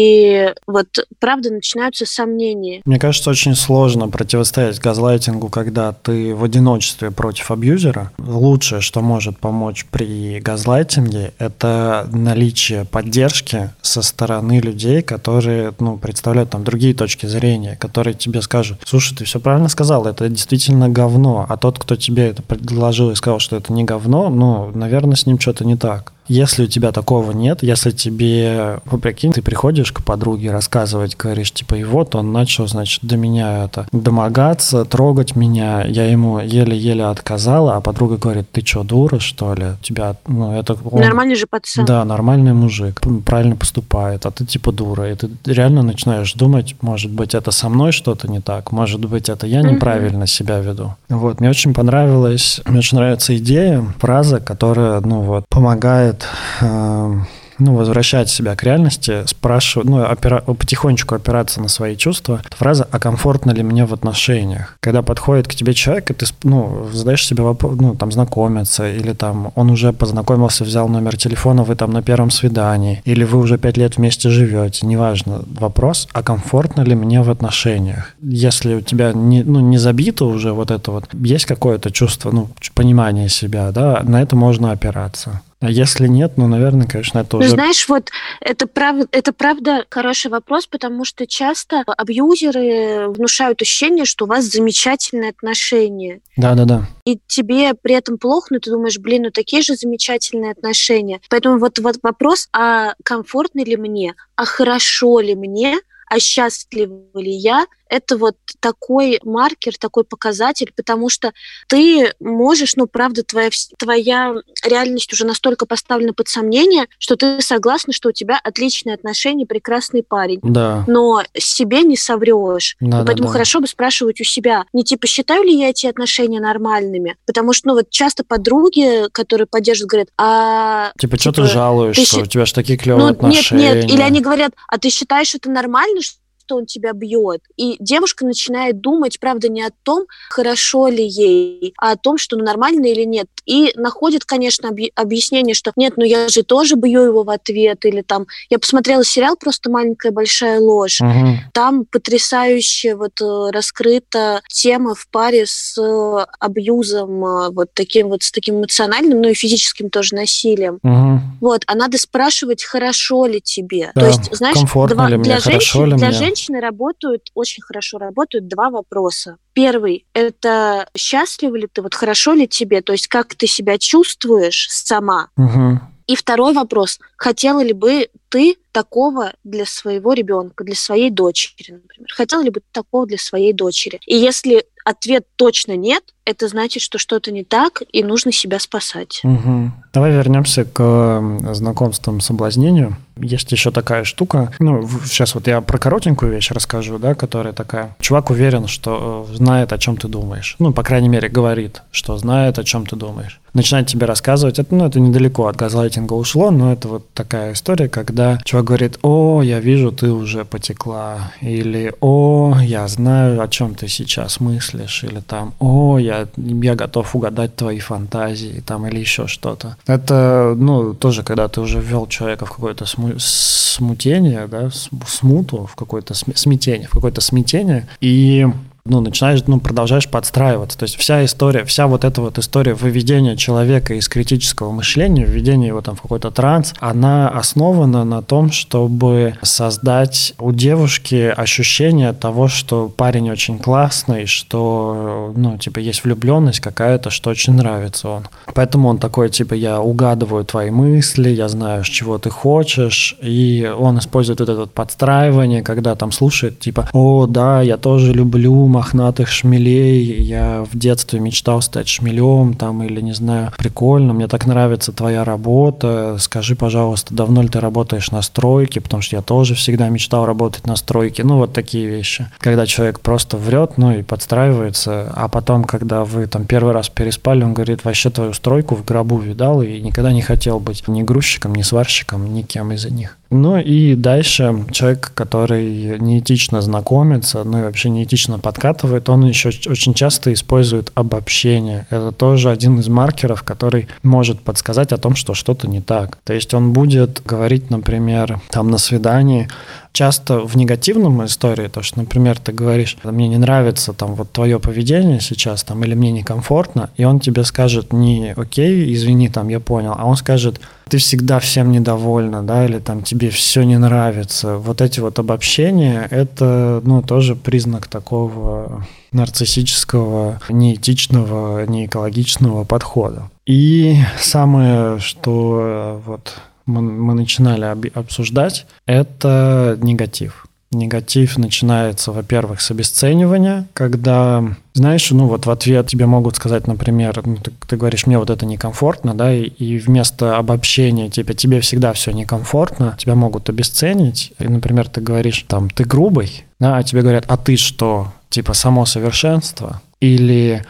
вот правда начинаются сомнения. Мне кажется, очень сложно противостоять газлайтингу, когда ты в одиночестве против абьюзера. Лучшее, что может помочь при газлайтинге, это наличие поддержки со стороны людей, которые ну, представляют там другие точки зрения, которые тебе скажут, слушай, ты все правильно сказал, это действительно говно, а тот, кто тебе это предложил и сказал, что это не говно, ну, наверное, с ним что-то не так. Если у тебя такого нет, если тебе, ну, прикинь, ты приходишь к подруге рассказывать, говоришь, типа, и вот он начал, значит, до меня это домогаться, трогать меня, я ему еле-еле отказала, а подруга говорит, ты что, дура, что ли? тебя, ну, это... Он... Нормальный же пацан. Да, нормальный мужик, правильно поступает, а ты типа дура, и ты реально начинаешь думать, может быть, это со мной что-то не так, может быть, это я неправильно mm-hmm. себя веду. Вот, мне очень понравилось, мне очень нравится идея, фраза, которая, ну вот, помогает э, ну, возвращать себя к реальности, спрашивать, ну, опира, потихонечку опираться на свои чувства. Фраза «а комфортно ли мне в отношениях?» Когда подходит к тебе человек, и ты, ну, задаешь себе вопрос, ну, там, знакомиться, или там он уже познакомился, взял номер телефона, вы там на первом свидании, или вы уже пять лет вместе живете, неважно. Вопрос «а комфортно ли мне в отношениях?» Если у тебя не, ну, не забито уже вот это вот, есть какое-то чувство, ну, понимание себя, да, на это можно опираться. А если нет, ну, наверное, конечно, это уже... Ну, знаешь, вот это, прав... это правда хороший вопрос, потому что часто абьюзеры внушают ощущение, что у вас замечательные отношения. Да-да-да. И тебе при этом плохо, но ты думаешь, блин, ну такие же замечательные отношения. Поэтому вот, вот вопрос, а комфортно ли мне, а хорошо ли мне, а счастлива ли я, это вот такой маркер, такой показатель, потому что ты можешь, ну, правда, твоя, твоя реальность уже настолько поставлена под сомнение, что ты согласна, что у тебя отличные отношения, прекрасный парень. Да. Но себе не соврешь. Да, поэтому да, хорошо бы спрашивать у себя, не типа, считаю ли я эти отношения нормальными? Потому что, ну, вот часто подруги, которые поддерживают, говорят, а... Типа, типа что ты жалуешься? Ты... У тебя же такие клевые ну, отношения. Нет, нет. Или они говорят, а ты считаешь это нормально, что он тебя бьет. И девушка начинает думать, правда, не о том, хорошо ли ей, а о том, что ну, нормально или нет. И находит, конечно, объяснение, что нет, ну я же тоже бью его в ответ. Или там, я посмотрела сериал «Просто маленькая большая ложь». Угу. Там потрясающе вот э, раскрыта тема в паре с э, абьюзом, э, вот таким вот, с таким эмоциональным, ну и физическим тоже насилием. Угу. Вот, а надо спрашивать, хорошо ли тебе. Да, То есть, знаешь, два, для женщин, для мне? Женщины работают, очень хорошо работают два вопроса. Первый – это счастлива ли ты, вот хорошо ли тебе, то есть как ты себя чувствуешь сама. Угу. И второй вопрос – хотела ли бы ты такого для своего ребенка, для своей дочери, например? Хотела ли бы такого для своей дочери? И если ответ точно нет, это значит, что что-то не так, и нужно себя спасать. Угу. Давай вернемся к знакомствам соблазнению. Есть еще такая штука. Ну, сейчас вот я про коротенькую вещь расскажу, да, которая такая. Чувак уверен, что э, знает, о чем ты думаешь. Ну, по крайней мере, говорит, что знает, о чем ты думаешь. Начинает тебе рассказывать. Это, ну, это недалеко от газлайтинга ушло, но это вот такая история, когда чувак говорит, о, я вижу, ты уже потекла. Или, о, я знаю, о чем ты сейчас мыслишь. Или там, о, я, я готов угадать твои фантазии. Там, или еще что-то. Это, ну, тоже, когда ты уже ввел человека в какое-то сму смутение, да, смуту, в какое-то смятение, в какое-то смятение, и ну, начинаешь, ну, продолжаешь подстраиваться. То есть вся история, вся вот эта вот история выведения человека из критического мышления, введения его там в какой-то транс, она основана на том, чтобы создать у девушки ощущение того, что парень очень классный, что, ну, типа, есть влюбленность какая-то, что очень нравится он. Поэтому он такой, типа, я угадываю твои мысли, я знаю, чего ты хочешь, и он использует вот это вот подстраивание, когда там слушает, типа, о, да, я тоже люблю, мохнатых шмелей, я в детстве мечтал стать шмелем, там, или, не знаю, прикольно, мне так нравится твоя работа, скажи, пожалуйста, давно ли ты работаешь на стройке, потому что я тоже всегда мечтал работать на стройке, ну, вот такие вещи. Когда человек просто врет, ну, и подстраивается, а потом, когда вы там первый раз переспали, он говорит, вообще твою стройку в гробу видал и никогда не хотел быть ни грузчиком, ни сварщиком, никем из них. Ну и дальше человек, который неэтично знакомится, ну и вообще неэтично подкатывает, он еще очень часто использует обобщение. Это тоже один из маркеров, который может подсказать о том, что что-то не так. То есть он будет говорить, например, там на свидании, часто в негативном истории, то, что, например, ты говоришь, мне не нравится там вот твое поведение сейчас, там, или мне некомфортно, и он тебе скажет не окей, извини, там, я понял, а он скажет, ты всегда всем недовольна, да, или там тебе все не нравится. Вот эти вот обобщения, это, ну, тоже признак такого нарциссического, неэтичного, неэкологичного подхода. И самое, что вот мы, мы начинали обсуждать, это негатив. Негатив начинается, во-первых, с обесценивания, когда, знаешь, ну вот в ответ тебе могут сказать, например, ну, ты, ты говоришь, мне вот это некомфортно, да, и, и вместо обобщения тебе, тебе всегда все некомфортно, тебя могут обесценить, и, например, ты говоришь, там, ты грубый, да, а тебе говорят, а ты что, типа, само совершенство, или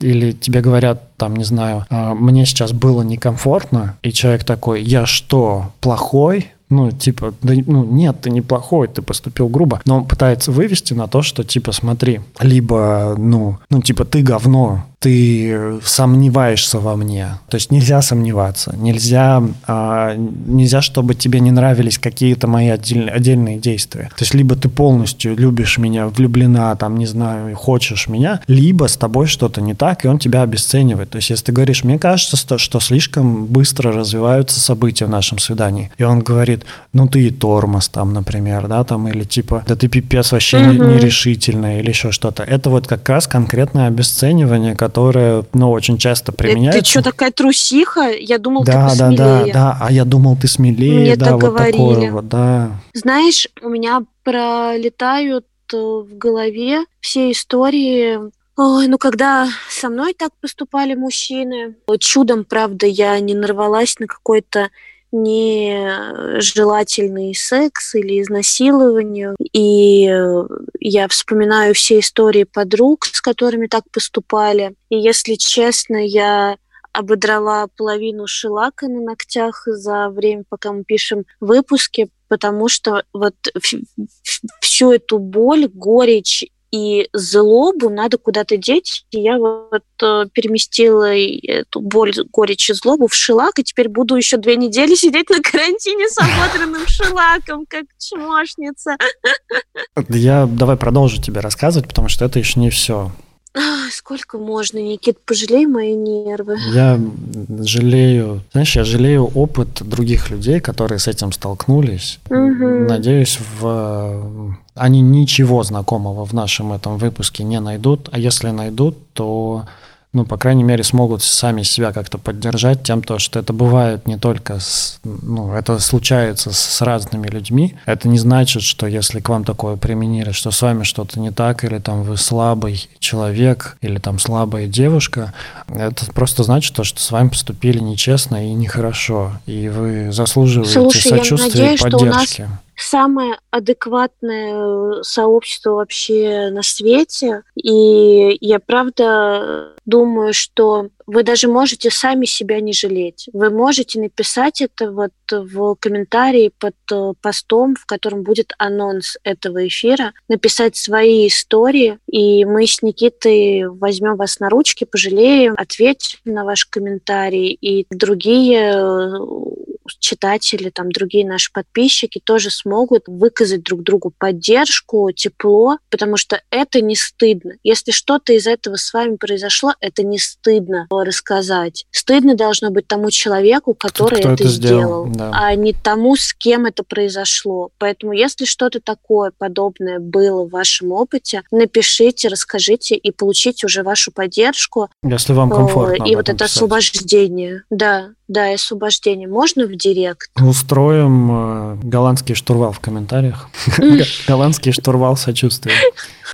или тебе говорят, там, не знаю, «А, мне сейчас было некомфортно, и человек такой, я что, плохой? Ну, типа, да, ну, нет, ты неплохой, ты поступил грубо. Но он пытается вывести на то, что, типа, смотри, либо, ну, ну, типа, ты говно, ты сомневаешься во мне. То есть нельзя сомневаться, нельзя, а, нельзя, чтобы тебе не нравились какие-то мои отдельные, отдельные действия. То есть либо ты полностью любишь меня, влюблена, там, не знаю, хочешь меня, либо с тобой что-то не так, и он тебя обесценивает. То есть если ты говоришь, мне кажется, что, что слишком быстро развиваются события в нашем свидании, и он говорит, ну ты и тормоз там, например, да, там, или типа, да ты пипец вообще mm-hmm. нерешительная, или еще что-то. Это вот как раз конкретное обесценивание, которая, ну, очень часто применяется. Ты, ты что, такая трусиха? Я думал, да, ты посмелее. Да, да, да, а я думал, ты смелее, Мне да, так вот говорили. такое вот, да. Знаешь, у меня пролетают э, в голове все истории Ой, ну когда со мной так поступали мужчины, чудом, правда, я не нарвалась на какой-то нежелательный секс или изнасилование. И э, я вспоминаю все истории подруг, с которыми так поступали. И если честно, я ободрала половину шелака на ногтях за время, пока мы пишем выпуски, потому что вот всю эту боль, горечь и злобу надо куда-то деть. И я вот э, переместила эту боль, горечь и злобу в шелак, и теперь буду еще две недели сидеть на карантине с ободренным шелаком, как чмошница. Я давай продолжу тебе рассказывать, потому что это еще не все. Сколько можно, Никит, пожалей мои нервы. Я жалею, знаешь, я жалею опыт других людей, которые с этим столкнулись. Угу. Надеюсь, в они ничего знакомого в нашем этом выпуске не найдут, а если найдут, то ну, по крайней мере, смогут сами себя как-то поддержать тем, то, что это бывает не только с, ну, это случается с разными людьми. Это не значит, что если к вам такое применили, что с вами что-то не так, или там вы слабый человек, или там слабая девушка, это просто значит то, что с вами поступили нечестно и нехорошо, и вы заслуживаете Слушай, сочувствия и поддержки самое адекватное э, сообщество вообще на свете. И я правда думаю, что вы даже можете сами себя не жалеть. Вы можете написать это вот в комментарии под э, постом, в котором будет анонс этого эфира, написать свои истории, и мы с Никитой возьмем вас на ручки, пожалеем, ответим на ваш комментарий, и другие э, читатели, там другие наши подписчики тоже смогут выказать друг другу поддержку, тепло, потому что это не стыдно. Если что-то из этого с вами произошло, это не стыдно рассказать. Стыдно должно быть тому человеку, который Кто это, это сделал, сделал да. а не тому, с кем это произошло. Поэтому если что-то такое подобное было в вашем опыте, напишите, расскажите и получите уже вашу поддержку. Если вам комфортно. И вот это писать. освобождение. Да, да, и освобождение. Можно в директ? Устроим э, голландский штурвал в комментариях. Голландский штурвал сочувствия.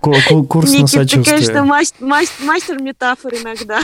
Курс на сочувствие. ты, конечно, мастер метафор иногда.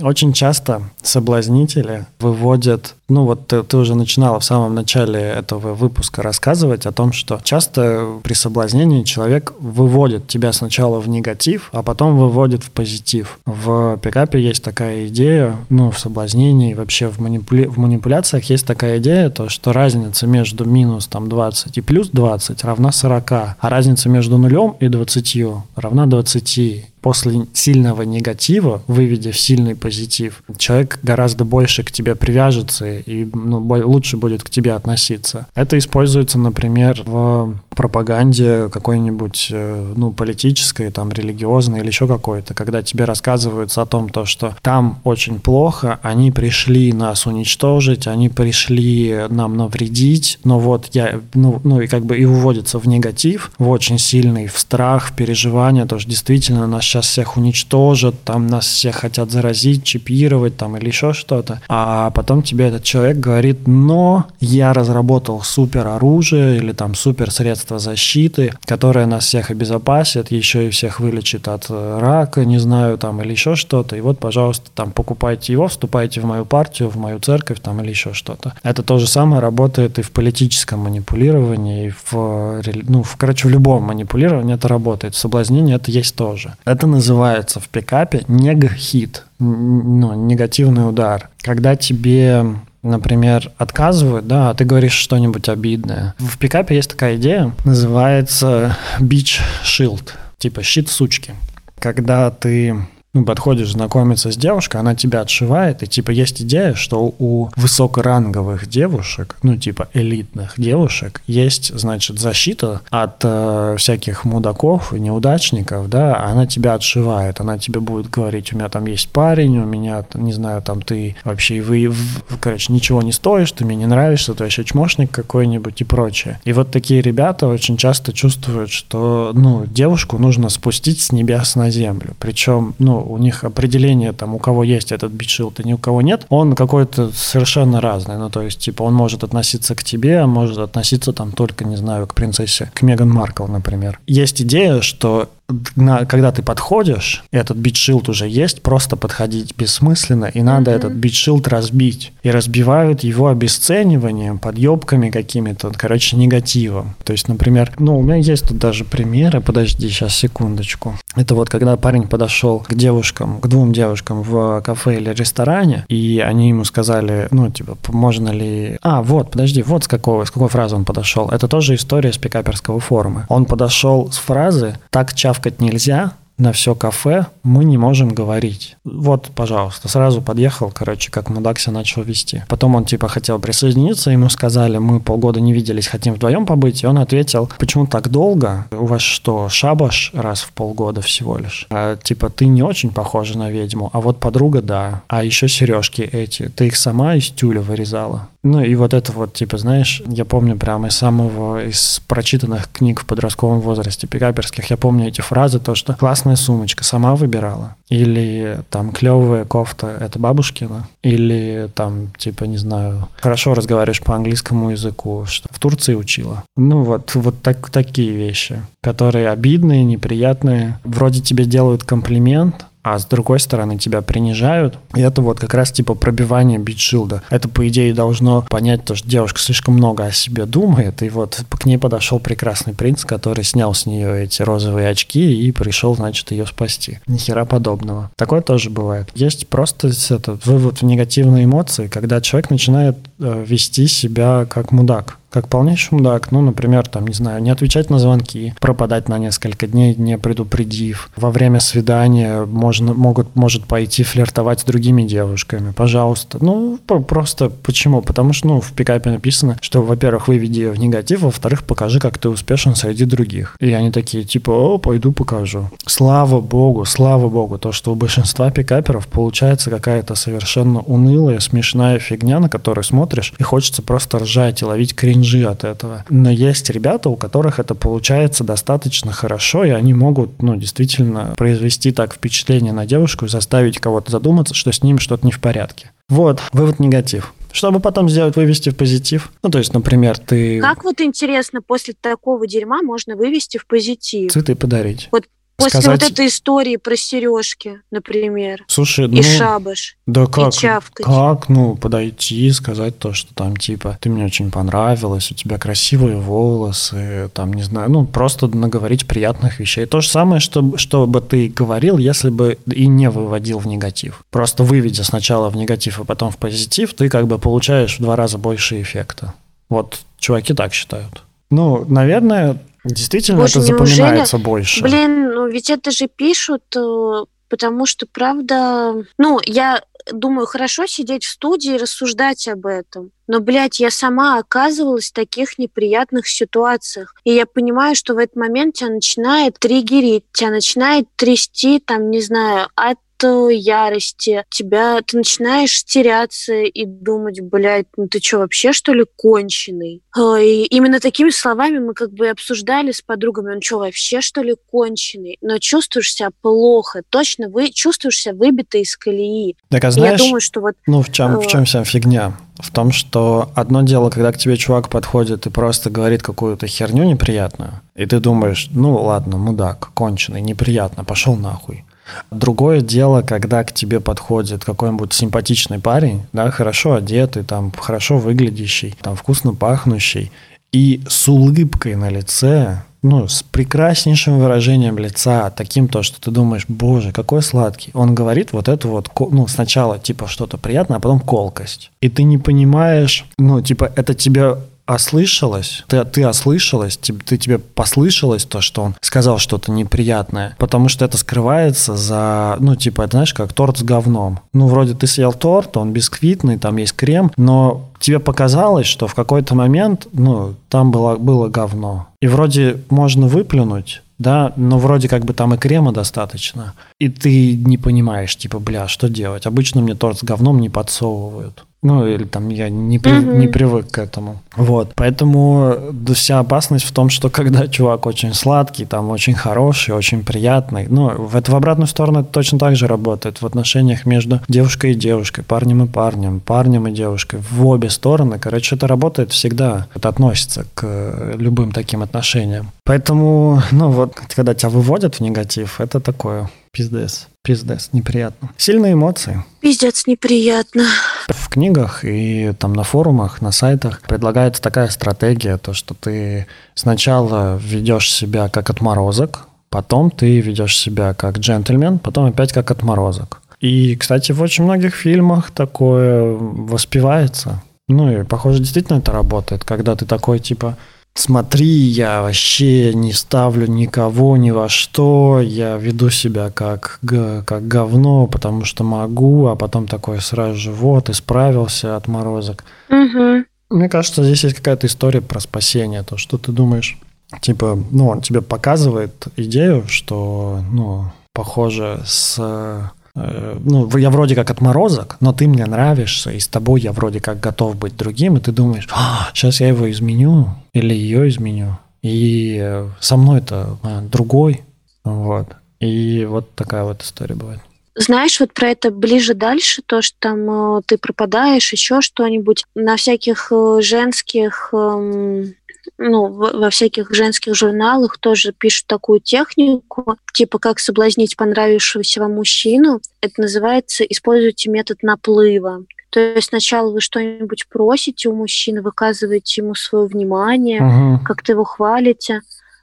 Очень часто соблазнители выводят ну вот ты, ты уже начинала в самом начале этого выпуска рассказывать о том, что часто при соблазнении человек выводит тебя сначала в негатив, а потом выводит в позитив. В пикапе есть такая идея, ну в соблазнении, вообще в, манипуля... в манипуляциях есть такая идея, то что разница между минус там 20 и плюс 20 равна 40, а разница между нулем и 20 равна 20 после сильного негатива, выведя в сильный позитив, человек гораздо больше к тебе привяжется и ну, лучше будет к тебе относиться. Это используется, например, в пропаганде какой-нибудь э, ну, политической, там, религиозной или еще какой-то, когда тебе рассказывается о том, то, что там очень плохо, они пришли нас уничтожить, они пришли нам навредить, но вот я, ну, ну и как бы и уводится в негатив, в очень сильный, в страх, в переживания, то, что действительно наш сейчас всех уничтожат, там нас всех хотят заразить, чипировать там или еще что-то. А потом тебе этот человек говорит, но я разработал супер оружие или там супер средства защиты, которое нас всех обезопасит, еще и всех вылечит от э, рака, не знаю, там или еще что-то. И вот, пожалуйста, там покупайте его, вступайте в мою партию, в мою церковь там или еще что-то. Это то же самое работает и в политическом манипулировании, и в, ну, в, короче, в любом манипулировании это работает. Соблазнение это есть тоже. Это это называется в пикапе нег-хит, ну, негативный удар. Когда тебе например, отказывают, да, а ты говоришь что-нибудь обидное. В пикапе есть такая идея, называется beach shield, типа щит сучки. Когда ты ну, подходишь знакомиться с девушкой, она тебя отшивает, и типа есть идея, что у высокоранговых девушек, ну типа элитных девушек, есть, значит, защита от э, всяких мудаков и неудачников, да, она тебя отшивает, она тебе будет говорить, у меня там есть парень, у меня, не знаю, там ты вообще, вы, короче, ничего не стоишь, ты мне не нравишься, ты вообще чмошник какой-нибудь и прочее. И вот такие ребята очень часто чувствуют, что, ну, девушку нужно спустить с небес на землю, причем, ну, у них определение, там, у кого есть этот битшилд и ни у кого нет, он какой-то совершенно разный. Ну, то есть, типа, он может относиться к тебе, а может относиться там только, не знаю, к принцессе, к Меган Маркл, например. Есть идея, что на, когда ты подходишь, этот битшилд уже есть, просто подходить бессмысленно, и надо mm-hmm. этот битшилд разбить. И разбивают его обесцениванием, подъебками какими-то, короче, негативом. То есть, например, ну, у меня есть тут даже примеры, подожди, сейчас, секундочку. Это вот когда парень подошел к девушкам, к двум девушкам в кафе или ресторане, и они ему сказали, ну, типа, можно ли... А, вот, подожди, вот с какого, с какой фразы он подошел. Это тоже история с пикаперского форума. Он подошел с фразы «так чав чавкать нельзя, на все кафе мы не можем говорить. Вот, пожалуйста, сразу подъехал, короче, как мудак начал вести. Потом он, типа, хотел присоединиться, ему сказали, мы полгода не виделись, хотим вдвоем побыть, и он ответил, почему так долго? У вас что, шабаш раз в полгода всего лишь? А, типа, ты не очень похожа на ведьму, а вот подруга, да. А еще сережки эти, ты их сама из тюля вырезала? Ну и вот это вот, типа, знаешь, я помню прямо из самого, из прочитанных книг в подростковом возрасте, пикаперских, я помню эти фразы, то, что классная сумочка, сама выбирала. Или там клевая кофта, это бабушкина. Или там, типа, не знаю, хорошо разговариваешь по английскому языку, что в Турции учила. Ну вот, вот так, такие вещи, которые обидные, неприятные. Вроде тебе делают комплимент, а с другой стороны тебя принижают. И это вот как раз типа пробивание битшилда. Это, по идее, должно понять то, что девушка слишком много о себе думает, и вот к ней подошел прекрасный принц, который снял с нее эти розовые очки и пришел, значит, ее спасти. Ни хера подобного. Такое тоже бывает. Есть просто этот вывод в негативные эмоции, когда человек начинает э, вести себя как мудак как полнейший мудак. Ну, например, там, не знаю, не отвечать на звонки, пропадать на несколько дней, не предупредив. Во время свидания можно, могут, может пойти флиртовать с другими девушками. Пожалуйста. Ну, просто почему? Потому что, ну, в пикапе написано, что, во-первых, выведи в негатив, во-вторых, покажи, как ты успешен среди других. И они такие, типа, о, пойду покажу. Слава богу, слава богу, то, что у большинства пикаперов получается какая-то совершенно унылая, смешная фигня, на которую смотришь, и хочется просто ржать и ловить кринж кринжи от этого. Но есть ребята, у которых это получается достаточно хорошо, и они могут, ну, действительно произвести так впечатление на девушку и заставить кого-то задуматься, что с ним что-то не в порядке. Вот, вывод негатив чтобы потом сделать, вывести в позитив. Ну, то есть, например, ты... Как вот интересно, после такого дерьма можно вывести в позитив? Цветы подарить. Вот После сказать... вот этой истории про сережки, например. Слушай, и ну... шабаш. Да как? И чавкать. Как, ну, подойти и сказать то, что там, типа, ты мне очень понравилась, у тебя красивые волосы, там, не знаю, ну, просто наговорить приятных вещей. То же самое, что, что бы ты говорил, если бы и не выводил в негатив. Просто выведя сначала в негатив, а потом в позитив, ты как бы получаешь в два раза больше эффекта. Вот чуваки так считают. Ну, наверное, действительно Боже, это неужели? запоминается больше. Блин, ну ведь это же пишут, э, потому что, правда... Ну, я думаю, хорошо сидеть в студии и рассуждать об этом. Но, блядь, я сама оказывалась в таких неприятных ситуациях. И я понимаю, что в этот момент тебя начинает триггерить, тебя начинает трясти, там, не знаю, от ярости, тебя, ты начинаешь теряться и думать, блядь, ну ты что, вообще что ли конченый? Э, И именно такими словами мы как бы обсуждали с подругами, он что, вообще что ли конченый? Но чувствуешь себя плохо, точно вы чувствуешь себя выбитой из колеи. Так, а знаешь, я думаю, что вот ну, в чем, в э, чем вся фигня? В том, что одно дело, когда к тебе чувак подходит и просто говорит какую-то херню неприятную, и ты думаешь, ну ладно, мудак, конченый, неприятно, пошел нахуй. Другое дело, когда к тебе подходит какой-нибудь симпатичный парень, да, хорошо одетый, там, хорошо выглядящий, там, вкусно пахнущий, и с улыбкой на лице, ну, с прекраснейшим выражением лица, таким то, что ты думаешь, боже, какой сладкий. Он говорит вот это вот, ну, сначала типа что-то приятное, а потом колкость. И ты не понимаешь, ну, типа, это тебе ослышалось, ты, ты ослышалась, тебе, ты тебе послышалось то, что он сказал что-то неприятное, потому что это скрывается за, ну, типа, это знаешь, как торт с говном. Ну, вроде ты съел торт, он бисквитный, там есть крем, но тебе показалось, что в какой-то момент, ну, там было, было говно. И вроде можно выплюнуть, да, но вроде как бы там и крема достаточно. И ты не понимаешь, типа, бля, что делать? Обычно мне торт с говном не подсовывают. Ну, или там я не, при- Мгм. не привык к этому. Вот. Поэтому да, вся опасность в том, что когда чувак очень сладкий, там очень хороший, очень приятный, ну, в, это в обратную сторону это точно так же работает в отношениях между девушкой и девушкой, парнем и парнем, парнем и девушкой. В обе стороны, короче, это работает всегда. Это относится к любым таким отношениям. Поэтому, ну вот, когда тебя выводят в негатив, это такое пиздец. Пиздец, неприятно. Сильные эмоции. пиздец неприятно. В книгах и там на форумах, на сайтах предлагается такая стратегия, то что ты сначала ведешь себя как отморозок, потом ты ведешь себя как джентльмен, потом опять как отморозок. И, кстати, в очень многих фильмах такое воспевается. Ну и, похоже, действительно это работает, когда ты такой, типа, смотри, я вообще не ставлю никого ни во что, я веду себя как, как говно, потому что могу, а потом такой сразу же вот, исправился отморозок. Мгм. Мне кажется, здесь есть какая-то история про спасение, то, что ты думаешь, типа, ну, он тебе показывает идею, что, ну, похоже с... э, Ну, я вроде как отморозок, но ты мне нравишься, и с тобой я вроде как готов быть другим, и ты думаешь, сейчас я его изменю или ее изменю, и э, со мной-то э, другой, вот. И вот такая вот история бывает. Знаешь, вот про это ближе дальше, то, что там ты пропадаешь, еще что-нибудь. На всяких женских, эм, ну, во всяких женских журналах тоже пишут такую технику, типа как соблазнить понравившегося вам мужчину. Это называется «используйте метод наплыва». То есть сначала вы что-нибудь просите у мужчины, выказываете ему свое внимание, Мгм. как-то его хвалите,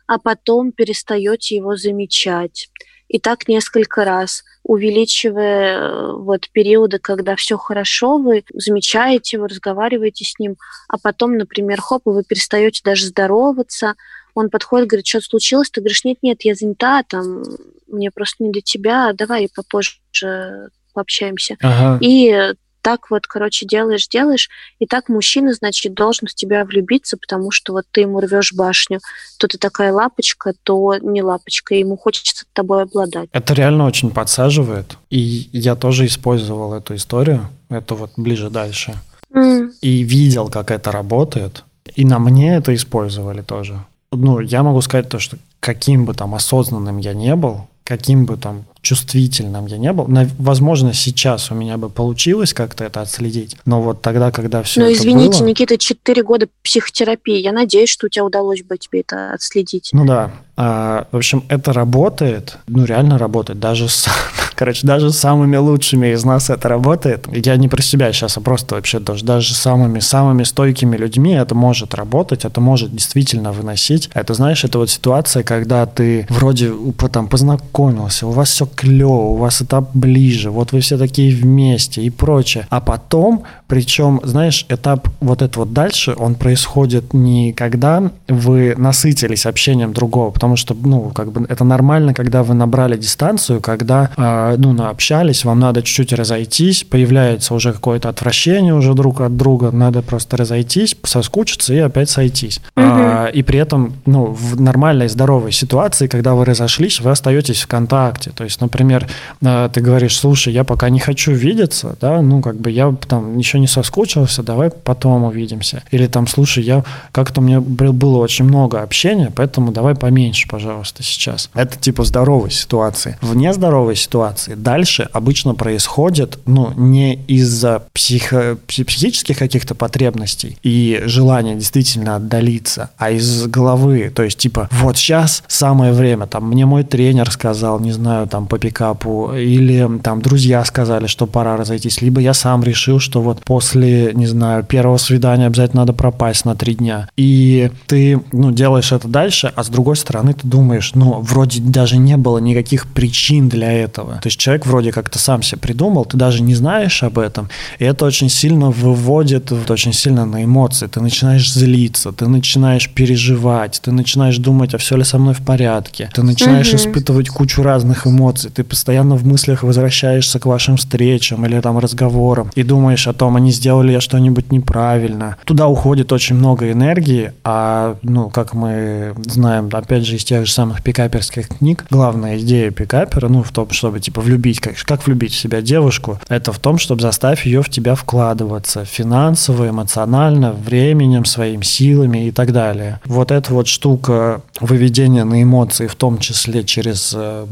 а потом перестаете его замечать. И так несколько раз, увеличивая э, вот периоды, когда все хорошо, вы замечаете его, разговариваете с ним, а потом, например, хоп, и вы перестаете даже здороваться, он подходит, говорит, что случилось? Ты говоришь, нет-нет, я занята, там, мне просто не до тебя, давай попозже пообщаемся. Ага. И так вот, короче, делаешь, делаешь, и так мужчина, значит, должен в тебя влюбиться, потому что вот ты ему рвешь башню, то ты такая лапочка, то не лапочка, и ему хочется тобой обладать. Это реально очень подсаживает. И я тоже использовал эту историю. Это вот ближе дальше. М, И видел, как это работает. И на мне это использовали тоже. Ну, я могу сказать то, что каким бы там осознанным я не был, каким бы там чувствительным я не был. Возможно, сейчас у меня бы получилось как-то это отследить, но вот тогда, когда все это извините, было... Никита, 4 года психотерапии. Я надеюсь, что у тебя удалось бы тебе это отследить. Ну да. А, в общем, это работает, ну реально работает, даже с, короче, даже с самыми лучшими из нас это работает. Я не про себя сейчас, а просто вообще даже, даже самыми самыми стойкими людьми это может работать, это может действительно выносить. Это знаешь, это вот ситуация, когда ты вроде там познакомился, у вас все клево, у вас этап ближе, вот вы все такие вместе и прочее. А потом, причем, знаешь, этап вот этот вот дальше, он происходит не когда вы насытились общением другого, потому что, ну, как бы это нормально, когда вы набрали дистанцию, когда, э, ну, наобщались, вам надо чуть-чуть разойтись, появляется уже какое-то отвращение уже друг от друга, надо просто разойтись, соскучиться и опять сойтись. Угу. А, и при этом, ну, в нормальной, здоровой ситуации, когда вы разошлись, вы остаетесь в контакте. То есть, например, э, ты говоришь, слушай, я пока не хочу видеться, да, ну, как бы я там еще не соскучился, давай потом увидимся. Или там, слушай, я как-то мне было очень много общения, поэтому давай поменьше, пожалуйста, сейчас. Это типа здоровой ситуации. В нездоровой ситуации дальше обычно происходит, ну, не из-за психо психических каких-то потребностей и желания действительно отдалиться, а из головы. То есть, типа, вот сейчас самое время, там, мне мой тренер сказал, не знаю, там, по пикапу, или там друзья сказали, что пора разойтись, либо я сам решил, что вот после, не знаю, первого свидания обязательно надо пропасть на три дня. И ты, ну, делаешь это дальше, а с другой стороны ты думаешь, ну, вроде даже не было никаких причин для этого. То есть человек вроде как-то сам себе придумал, ты даже не знаешь об этом, и это очень сильно выводит очень сильно на эмоции. Ты начинаешь злиться, ты начинаешь переживать, ты начинаешь думать, а все ли со мной в порядке, ты начинаешь угу. испытывать кучу разных эмоций, ты постоянно в мыслях возвращаешься к вашим встречам или там разговорам и думаешь о том, не сделали что-нибудь неправильно. Туда уходит очень много энергии, а, ну, как мы знаем, опять же, из тех же самых пикаперских книг, главная идея пикапера, ну, в том, чтобы, типа, влюбить, как, как влюбить в себя девушку, это в том, чтобы заставить ее в тебя вкладываться финансово, эмоционально, временем, своими силами и так далее. Вот эта вот штука выведения на эмоции, в том числе через э,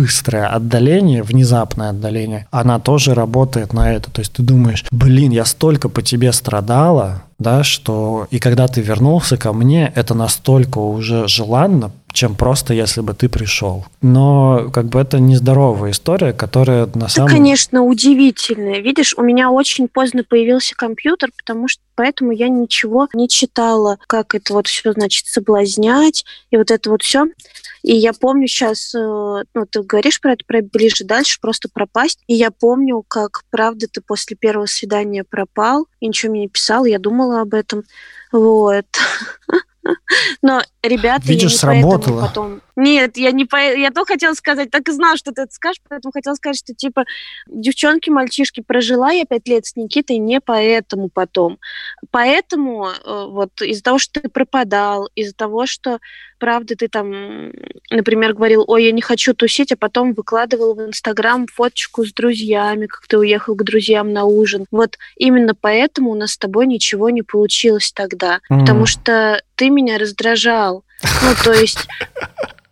быстрое отдаление, внезапное отдаление, она тоже работает на это. То есть ты думаешь, блин, я столько по тебе страдала, да, что и когда ты вернулся ко мне, это настолько уже желанно, чем просто если бы ты пришел. Но как бы это нездоровая история, которая на самом деле... конечно, удивительная. Видишь, у меня очень поздно появился компьютер, потому что поэтому я ничего не читала, как это вот все значит соблазнять и вот это вот все. И я помню сейчас, э, ну, ты говоришь про это, про ближе дальше, просто пропасть. И я помню, как, правда, ты после первого свидания пропал, и ничего мне не писал, я думала об этом. Вот. Но, ребята, Видишь, я не сработало. потом... Нет, я не по... Я то хотела сказать, так и знала, что ты это скажешь, поэтому хотела сказать, что, типа, девчонки, мальчишки, прожила я пять лет с Никитой не поэтому потом. Поэтому э, вот из-за того, что ты пропадал, из-за того, что правда, ты там, например, говорил, ой, я не хочу тусить, а потом выкладывал в Инстаграм фоточку с друзьями, как ты уехал к друзьям на ужин. Вот именно поэтому у нас с тобой ничего не получилось тогда, mm. потому что ты меня раздражал. Ну, то есть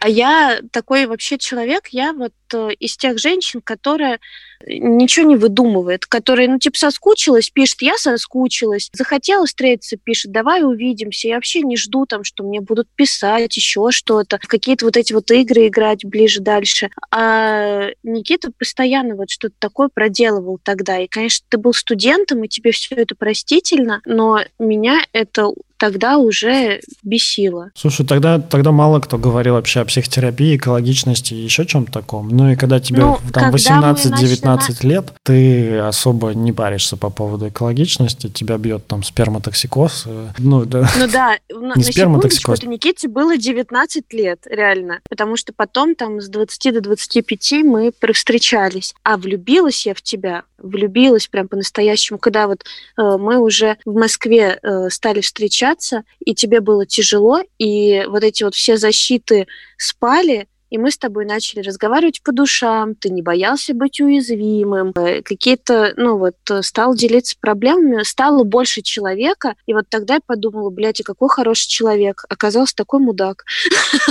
а я такой вообще человек, я вот э, из тех женщин, которая ничего не выдумывает, которая, ну, типа, соскучилась, пишет, я соскучилась, захотела встретиться, пишет, давай увидимся. Я вообще не жду там, что мне будут писать еще что-то, какие-то вот эти вот игры играть ближе дальше. А Никита постоянно вот что-то такое проделывал тогда. И, конечно, ты был студентом, и тебе все это простительно, но меня это тогда уже бесило. Слушай, тогда, тогда мало кто говорил вообще о психотерапии, экологичности и еще чем-то таком. Ну и когда тебе ну, там 18-19 19 лет ты особо не паришься по поводу экологичности, тебя бьет там сперматоксикоз. Э, ну да. Ну да, не на сперматоксикоз. Никите было 19 лет, реально. Потому что потом там с 20 до 25 мы встречались. А влюбилась я в тебя, влюбилась прям по-настоящему, когда вот э, мы уже в Москве э, стали встречаться, и тебе было тяжело, и вот эти вот все защиты спали, и мы с тобой начали разговаривать по душам, ты не боялся быть уязвимым, э, какие-то, ну вот, э, стал делиться проблемами, стало больше человека, и вот тогда я подумала, блядь, и какой хороший человек, оказался такой мудак.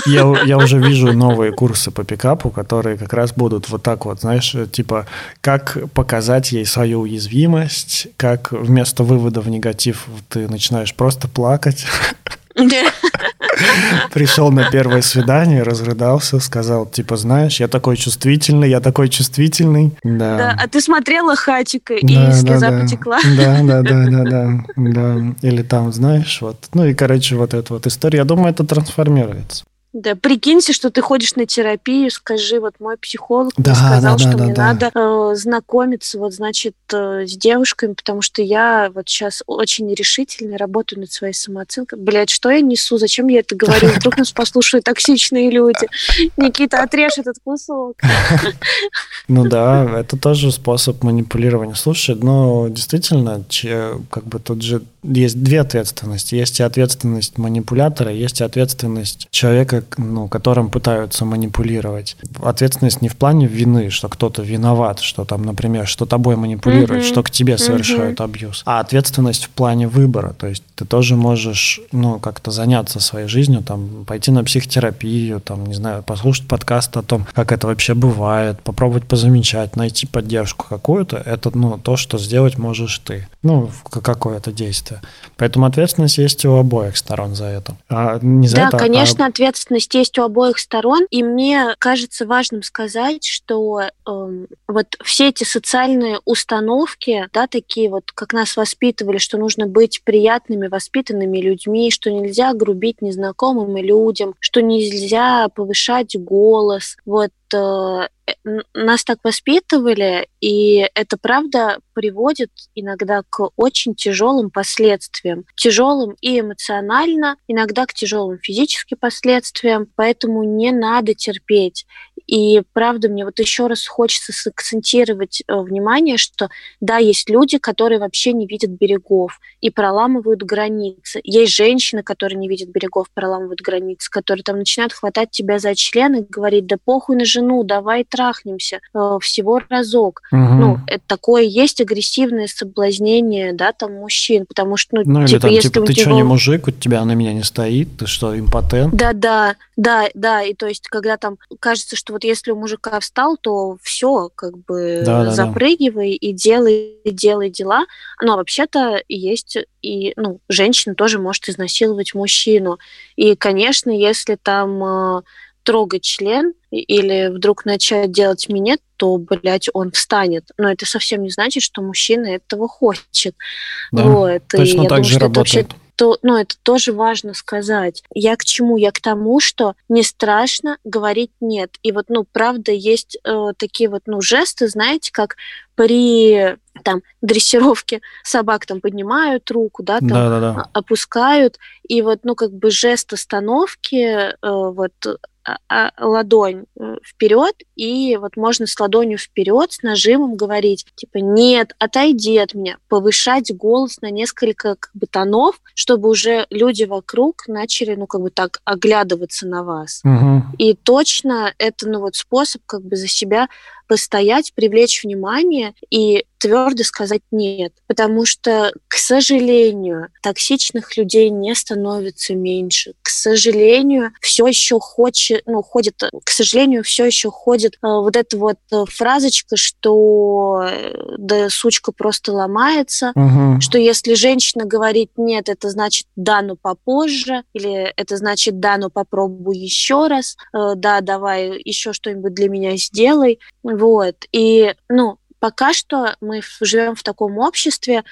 Я, я уже вижу новые курсы по пикапу, которые как раз будут вот так вот, знаешь, типа, как показать ей свою уязвимость, как вместо вывода в негатив ты начинаешь просто плакать, Пришел на первое свидание, разрыдался, сказал, типа, знаешь, я такой чувствительный, я такой чувствительный. Да. да а ты смотрела хатика, и да, слеза да, потекла. Да, да, да, да, да, да. Или там, знаешь, вот. Ну и, короче, вот эта вот история. Я думаю, это трансформируется. Да, прикиньте, что ты ходишь на терапию, скажи, вот мой психолог да, мне сказал, да, что да, мне да. надо э, знакомиться, вот, значит, э, с девушками, потому что я вот сейчас очень нерешительно работаю над своей самооценкой. Блять, что я несу? Зачем я это говорю? Вдруг нас послушают токсичные люди. Никита, отрежь этот кусок. Ну да, это тоже способ манипулирования. Слушай, но действительно, как бы тут же есть две ответственности. Есть и ответственность манипулятора, есть и ответственность человека, ну, которым пытаются манипулировать. Ответственность не в плане вины, что кто-то виноват, что там, например, что тобой манипулируют, mm-hmm. что к тебе совершают mm-hmm. абьюз, а ответственность в плане выбора. То есть ты тоже можешь, ну, как-то заняться своей жизнью, там, пойти на психотерапию, там, не знаю, послушать подкаст о том, как это вообще бывает, попробовать позамечать, найти поддержку какую-то. Это, ну, то, что сделать можешь ты. Ну, какое-то действие. Поэтому ответственность есть у обоих сторон за это. А не за да, это, а конечно, а... ответственность есть у обоих сторон. И мне кажется важным сказать, что э, вот все эти социальные установки, да, такие вот, как нас воспитывали, что нужно быть приятными, воспитанными людьми, что нельзя грубить незнакомым людям, что нельзя повышать голос. Вот э, нас так воспитывали, и это правда приводит иногда к очень тяжелым последствиям. Тяжелым и эмоционально, иногда к тяжелым физическим последствиям, поэтому не надо терпеть. И правда, мне вот еще раз хочется сакцентировать э, внимание, что да, есть люди, которые вообще не видят берегов и проламывают границы. Есть женщины, которые не видят берегов, проламывают границы, которые там начинают хватать тебя за член и говорить, да похуй на жену, давай трахнемся э, всего разок. Угу. Ну, это такое есть агрессивное соблазнение, да, там мужчин, потому что, ну, ну типа, или там, если типа, ты него... что, не мужик, у тебя на меня не стоит, ты что, импотент? Да, да, да, да, и то есть, когда там кажется, что вот если у мужика встал, то все, как бы да, запрыгивай да, да. и делай, делай дела. Но вообще-то есть и, ну, женщина тоже может изнасиловать мужчину. И, конечно, если там э, трогать член или вдруг начать делать минет, то, блядь, он встанет. Но это совсем не значит, что мужчина этого хочет. Да, вот. Точно и так думаю, же работает. Вообще то, ну, это тоже важно сказать. Я к чему? Я к тому, что не страшно говорить нет. И вот, ну, правда, есть э, такие вот, ну, жесты, знаете, как при там дрессировке собак там поднимают руку, да, там да, да, да. опускают, и вот, ну, как бы жест остановки, э, вот ладонь э, вперед, и вот можно с ладонью вперед, с нажимом говорить, типа, нет, отойди от меня, повышать голос на несколько как бы тонов, чтобы уже люди вокруг начали, ну, как бы так оглядываться на вас. Угу. И точно это, ну, вот способ как бы за себя постоять, привлечь внимание и твердо сказать нет. Потому что, к сожалению, токсичных людей не становится меньше. К сожалению, все еще хочет, ну, ходит, к сожалению, все еще ходит э, вот эта вот э, фразочка, что э, да, сучка просто ломается, угу. что если женщина говорит нет, это значит да, но попозже, или это значит да, но попробуй еще раз, э, да, давай еще что-нибудь для меня сделай. Вот. И, ну, пока что мы живем в таком обществе,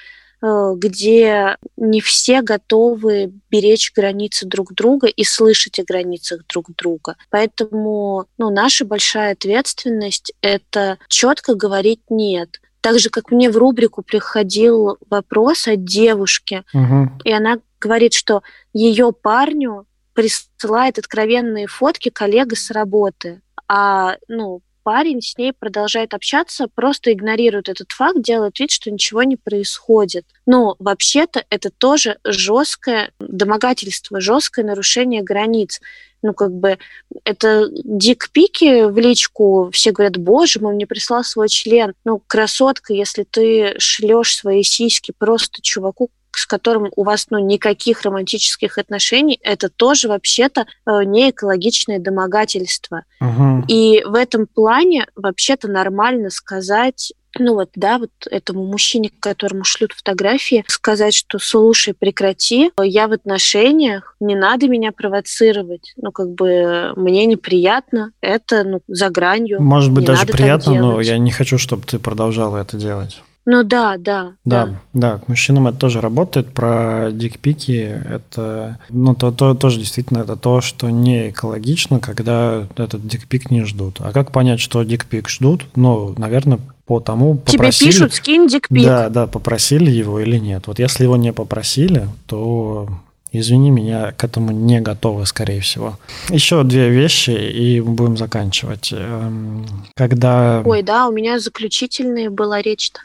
э, где не все готовы беречь границы друг друга и слышать о границах друг друга. Поэтому ну, наша большая ответственность — это четко говорить «нет». Так же, как мне в рубрику приходил вопрос от девушки, угу. и она говорит, что ее парню присылает откровенные фотки коллега с работы. А ну, парень с ней продолжает общаться, просто игнорирует этот факт, делает вид, что ничего не происходит. Но вообще-то это тоже жесткое домогательство, жесткое нарушение границ. Ну, как бы, это дик-пики в личку, все говорят, боже мой, мне прислал свой член. Ну, красотка, если ты шлешь свои сиськи просто чуваку, с которым у вас ну, никаких романтических отношений, это тоже вообще-то э, не экологичное домогательство. Угу. И в этом плане вообще-то нормально сказать ну вот, да, вот этому мужчине, которому шлют фотографии, сказать, что слушай, прекрати, я в отношениях, не надо меня провоцировать. Ну, как бы мне неприятно, это ну, за гранью. Может быть, даже приятно, но я не хочу, чтобы ты продолжала это делать. Ну да, да. Да, да, да, к мужчинам это тоже работает. Про дикпики это, ну, то, то, тоже действительно это то, что не экологично, когда этот дикпик не ждут. А как понять, что дикпик ждут? Ну, наверное, по тому, попросили... Тебе пишут, скинь дикпик. Да, да, попросили его или нет. Вот если его не попросили, то Извини, меня к этому не готовы, скорее всего. Еще две вещи, и будем заканчивать. Эм, когда... Ой, да, у меня заключительная была речь-то.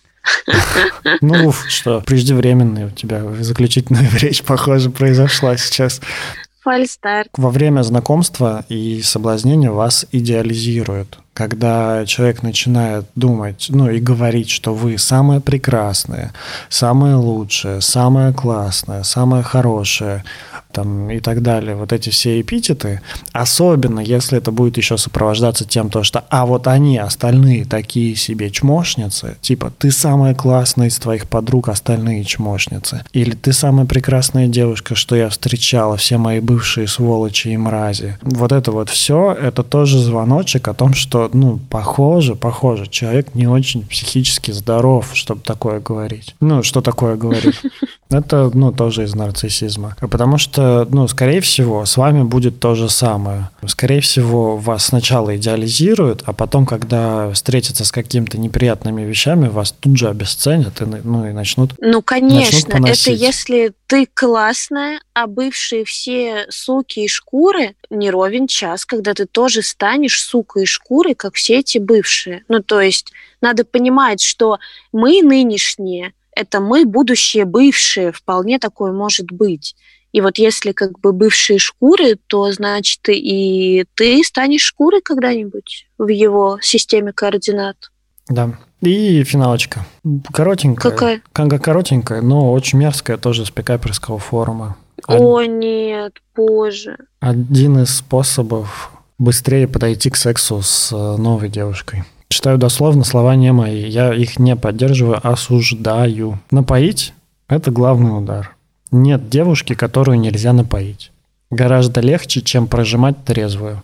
Ну, что, преждевременная у тебя заключительная речь, похоже, произошла сейчас. Фальстарт. Во время знакомства и соблазнения вас идеализируют. Когда человек начинает думать, ну и говорить, что вы самое прекрасное, самое лучшее, самое классное, самое хорошее, там, и так далее, вот эти все эпитеты, особенно если это будет еще сопровождаться тем, то, что «а вот они, остальные, такие себе чмошницы», типа «ты самая классная из твоих подруг, остальные чмошницы», или «ты самая прекрасная девушка, что я встречала, все мои бывшие сволочи и мрази». Вот это вот все, это тоже звоночек о том, что, ну, похоже, похоже, человек не очень психически здоров, чтобы такое говорить. Ну, что такое говорить? Это, ну, тоже из нарциссизма. Потому что, ну, скорее всего, с вами будет то же самое. Скорее всего, вас сначала идеализируют, а потом, когда встретятся с какими-то неприятными вещами, вас тут же обесценят и, ну, и начнут Ну, конечно, начнут это если ты классная, а бывшие все суки и шкуры не ровен час, когда ты тоже станешь сукой и шкурой, как все эти бывшие. Ну, то есть надо понимать, что мы нынешние – это мы, будущие бывшие, вполне такое может быть. И вот если как бы бывшие шкуры, то значит и ты станешь шкурой когда-нибудь в его системе координат. Да. И финалочка. Коротенькая. Какая? Канга коротенькая, но очень мерзкая, тоже с пикаперского форума. О, нет, боже. Один из способов быстрее подойти к сексу с э, новой девушкой. Читаю дословно, слова не мои. Я их не поддерживаю, осуждаю. Напоить – это главный удар. Нет девушки, которую нельзя напоить. Гораздо легче, чем прожимать трезвую.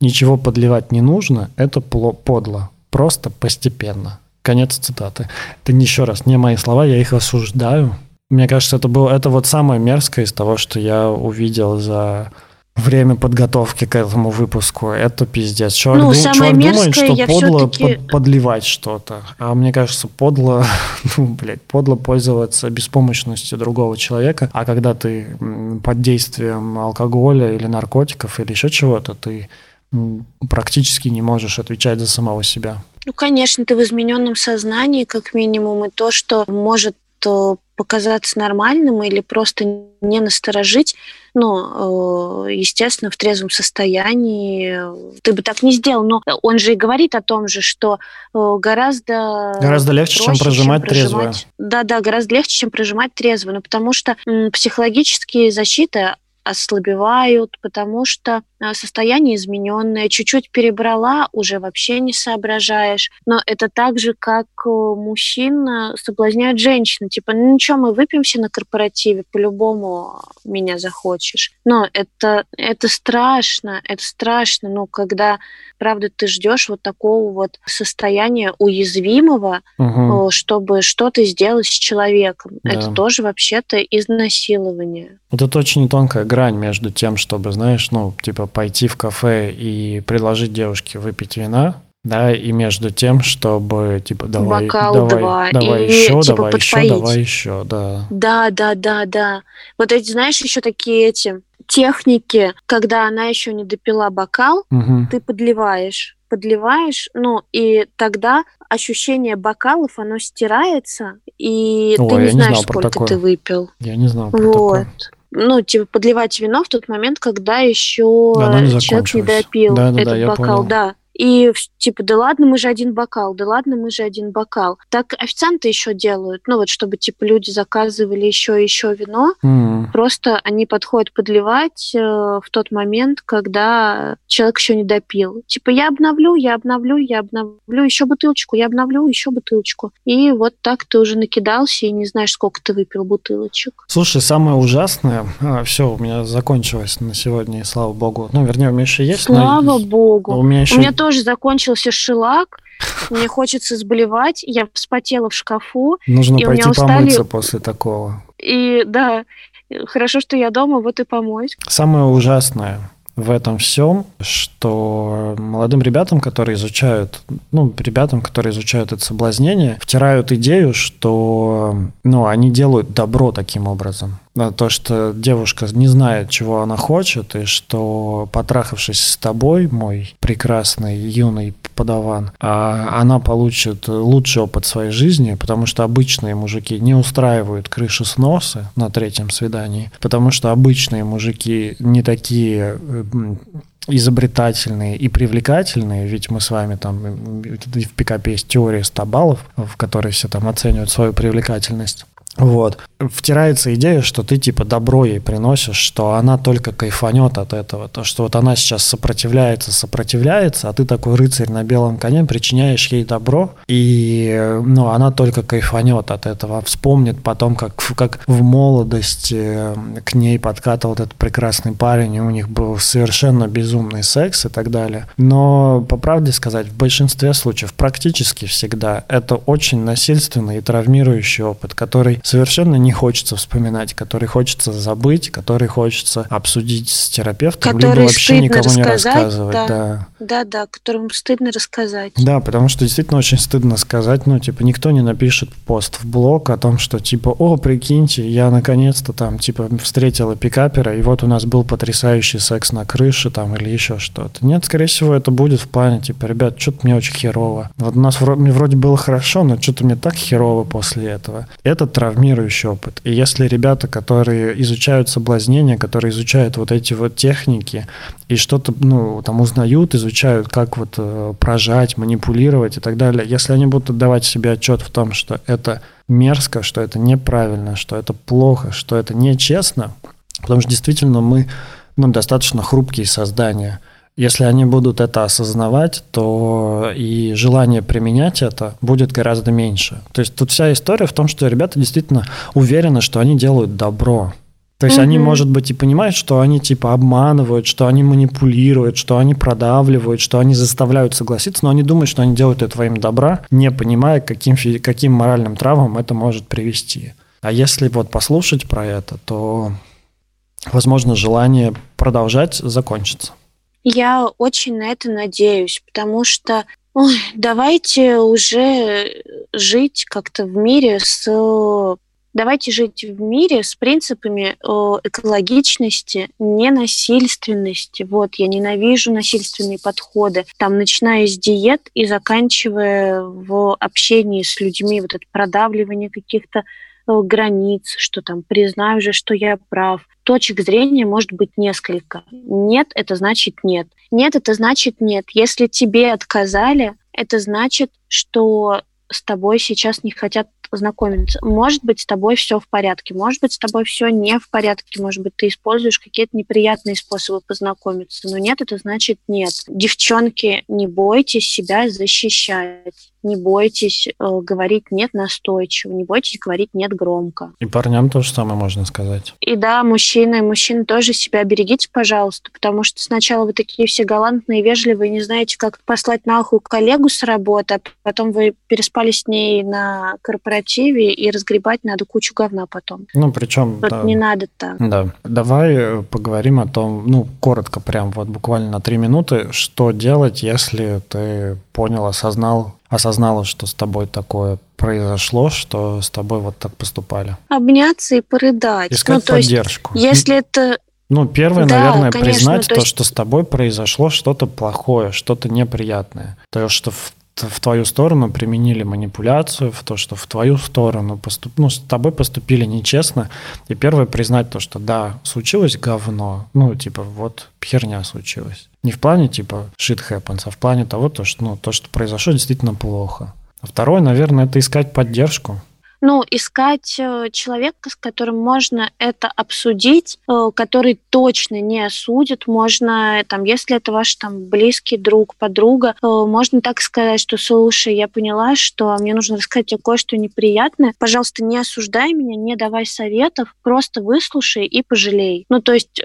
Ничего подливать не нужно, это подло. Просто постепенно. Конец цитаты. Это еще раз не мои слова, я их осуждаю. Мне кажется, это было это вот самое мерзкое из того, что я увидел за время подготовки к этому выпуску. Это пиздец. Человек, ну, дум, человек думает, что подло под, подливать что-то. А мне кажется, подло, ну, блядь, подло пользоваться беспомощностью другого человека. А когда ты под действием алкоголя или наркотиков или еще чего-то, ты практически не можешь отвечать за самого себя. Ну, конечно, ты в измененном сознании, как минимум, и то, что может показаться нормальным или просто не насторожить, ну, э, естественно, в трезвом состоянии ты бы так не сделал. Но он же и говорит о том же, что э, гораздо... Гораздо легче, проще, чем прожимать чем трезвое. Да-да, гораздо легче, чем прожимать трезвое. Ну, потому что психологические защиты ослабевают, потому что э, состояние измененное, чуть-чуть перебрала, уже вообще не соображаешь. Но это так же, как э, мужчина соблазняют женщину. Типа, ну ничего, мы выпьемся на корпоративе, по-любому меня захочешь. Но это, это страшно, это страшно, ну, когда, правда, ты ждешь вот такого вот состояния уязвимого, угу. чтобы что-то сделать с человеком. Да. Это тоже вообще-то изнасилование. Вот это очень тонкая грань между тем, чтобы, знаешь, ну, типа пойти в кафе и предложить девушке выпить вина, да, и между тем, чтобы типа давай, Бокал давай, два. давай и, еще, типа, давай подпоить. еще, давай еще, да. Да, да, да, да. Вот эти, знаешь, еще такие эти техники, когда она еще не допила бокал, угу. ты подливаешь подливаешь, ну, и тогда ощущение бокалов, оно стирается, и Ой, ты не знаешь, не сколько ты выпил. Я не знал про вот. такое. ну, типа, подливать вино в тот момент, когда еще не человек не допил да, да, этот да, бокал, понял. да. И типа, да ладно, мы же один бокал, да ладно, мы же один бокал. Так официанты еще делают, ну вот, чтобы типа люди заказывали еще и еще вино. Mm. Просто они подходят подливать э, в тот момент, когда человек еще не допил. Типа, я обновлю, я обновлю, я обновлю еще бутылочку, я обновлю еще бутылочку. И вот так ты уже накидался и не знаешь, сколько ты выпил бутылочек. Слушай, самое ужасное, а, все, у меня закончилось на сегодня, и слава богу. Ну, вернее, у меня еще есть. Слава но... богу. У меня, еще... у меня тоже закончился шелак. Мне хочется сблевать, я вспотела в шкафу. Нужно и пойти у меня устали... помыться после такого. И да, хорошо, что я дома, вот и помоюсь. Самое ужасное в этом всем, что молодым ребятам, которые изучают, ну, ребятам, которые изучают это соблазнение, втирают идею, что, ну, они делают добро таким образом. То, что девушка не знает, чего она хочет, и что, потрахавшись с тобой, мой прекрасный юный подаван, она получит лучший опыт своей жизни, потому что обычные мужики не устраивают крыши сносы на третьем свидании, потому что обычные мужики не такие изобретательные и привлекательные, ведь мы с вами там в пикапе есть теория 100 баллов, в которой все там оценивают свою привлекательность. Вот. Втирается идея, что ты типа добро ей приносишь, что она только кайфанет от этого. То, что вот она сейчас сопротивляется, сопротивляется, а ты такой рыцарь на белом коне, причиняешь ей добро, и ну, она только кайфанет от этого. Вспомнит потом, как, как в молодости к ней подкатывал этот прекрасный парень, и у них был совершенно безумный секс и так далее. Но, по правде сказать, в большинстве случаев, практически всегда, это очень насильственный и травмирующий опыт, который совершенно не хочется вспоминать, который хочется забыть, который хочется обсудить с терапевтом, который либо вообще никому не рассказывать. Да. да. Да, да, которому стыдно рассказать. Да, потому что действительно очень стыдно сказать, ну, типа, никто не напишет пост в блог о том, что, типа, о, прикиньте, я наконец-то там, типа, встретила пикапера, и вот у нас был потрясающий секс на крыше там или еще что-то. Нет, скорее всего, это будет в плане, типа, ребят, что-то мне очень херово. Вот у нас вроде, мне вроде было хорошо, но что-то мне так херово после этого. Это травмирующий опыт. И если ребята, которые изучают соблазнение, которые изучают вот эти вот техники и что-то, ну, там узнают, изучают, как вот э, прожать, манипулировать и так далее, если они будут отдавать себе отчет в том, что это мерзко, что это неправильно, что это плохо, что это нечестно, потому что действительно мы ну, достаточно хрупкие создания. Если они будут это осознавать, то и желание применять это будет гораздо меньше. То есть тут вся история в том, что ребята действительно уверены, что они делают добро. То есть mm-hmm. они, может быть, и понимают, что они типа обманывают, что они манипулируют, что они продавливают, что они заставляют согласиться, но они думают, что они делают это во имя добра, не понимая, каким, каким моральным травмам это может привести. А если вот послушать про это, то, возможно, желание продолжать закончится. Я очень на это надеюсь, потому что ой, давайте уже жить как-то в мире с Давайте жить в мире с принципами экологичности, ненасильственности. Вот, я ненавижу насильственные подходы. Там, начиная с диет и заканчивая в общении с людьми, вот это продавливание каких-то границ, что там признаю же, что я прав. Точек зрения может быть несколько. Нет, это значит нет. Нет, это значит нет. Если тебе отказали, это значит, что с тобой сейчас не хотят познакомиться. Может быть, с тобой все в порядке, может быть, с тобой все не в порядке, может быть, ты используешь какие-то неприятные способы познакомиться. Но нет, это значит нет. Девчонки, не бойтесь себя защищать. Не бойтесь э, говорить нет настойчиво, не бойтесь говорить нет громко. И парням то же самое можно сказать. И да, мужчины, мужчины тоже себя берегите, пожалуйста, потому что сначала вы такие все галантные, вежливые, не знаете, как послать нахуй коллегу с работы, а потом вы переспали с ней на корпоративе, и разгребать надо кучу говна потом. Ну, причем... Вот да. не надо так. Да. Давай э, поговорим о том, ну, коротко прям, вот буквально на три минуты, что делать, если ты понял, осознал, осознала, что с тобой такое произошло, что с тобой вот так поступали? Обняться и порыдать. Искать ну, поддержку. Есть, если это ну, первое, да, наверное, конечно, признать то, то, есть... что с тобой произошло что-то плохое, что-то неприятное. То, что в в твою сторону применили манипуляцию, в то, что в твою сторону поступ... ну, с тобой поступили нечестно. И первое признать то, что да, случилось говно. Ну, типа, вот херня случилась. Не в плане типа shit happens, а в плане того, то, что, ну, то, что произошло, действительно плохо. А второе, наверное, это искать поддержку ну, искать э, человека, с которым можно это обсудить, э, который точно не осудит. Можно, там, если это ваш там близкий друг, подруга, э, можно так сказать, что, слушай, я поняла, что мне нужно рассказать тебе кое-что неприятное. Пожалуйста, не осуждай меня, не давай советов, просто выслушай и пожалей. Ну, то есть,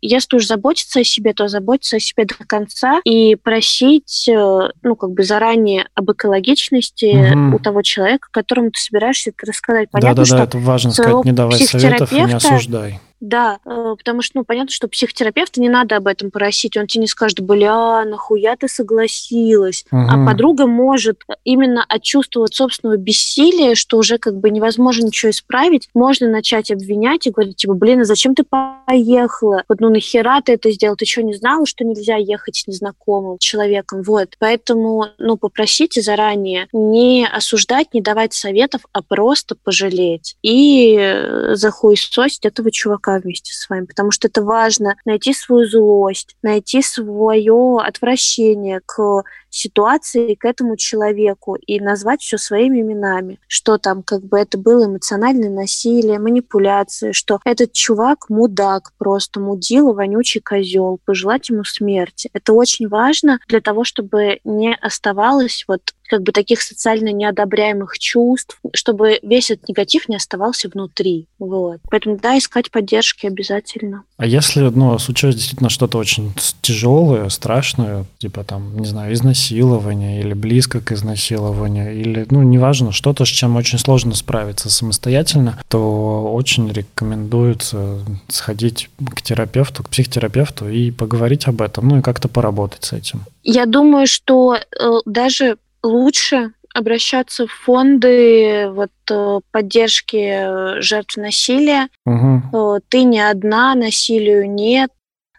если уж заботиться о себе, то заботиться о себе до конца и просить, ну, как бы заранее об экологичности угу. у того человека, которому ты собираешься пытаешься это рассказать. Понятно, да, да, да, это важно сказать, не давай советов и не осуждай. Да, э, потому что, ну, понятно, что психотерапевта не надо об этом просить. Он тебе не скажет, бля, нахуя ты согласилась? Угу. А подруга может именно от чувства собственного бессилия, что уже как бы невозможно ничего исправить, можно начать обвинять и говорить, типа, блин, а зачем ты поехала? Вот, ну, нахера ты это сделал? Ты что, не знала, что нельзя ехать с незнакомым человеком? Вот. Поэтому, ну, попросите заранее не осуждать, не давать советов, а просто пожалеть и э, захуесосить этого чувака пока вместе с вами, потому что это важно найти свою злость, найти свое отвращение к ситуации, к этому человеку и назвать все своими именами, что там как бы это было эмоциональное насилие, манипуляция, что этот чувак мудак, просто мудила, вонючий козел, пожелать ему смерти. Это очень важно для того, чтобы не оставалось вот как бы таких социально неодобряемых чувств, чтобы весь этот негатив не оставался внутри. Вот. Поэтому да, искать поддержки обязательно. А если, ну, случилось действительно что-то очень тяжелое, страшное, типа там, не знаю, изнасилование или близко к изнасилованию, или, ну, неважно, что-то, с чем очень сложно справиться самостоятельно, то очень рекомендуется сходить к терапевту, к психотерапевту и поговорить об этом, ну и как-то поработать с этим. Я думаю, что э, даже лучше обращаться в фонды вот, э, поддержки жертв насилия. Угу. Ты не одна, насилию нет,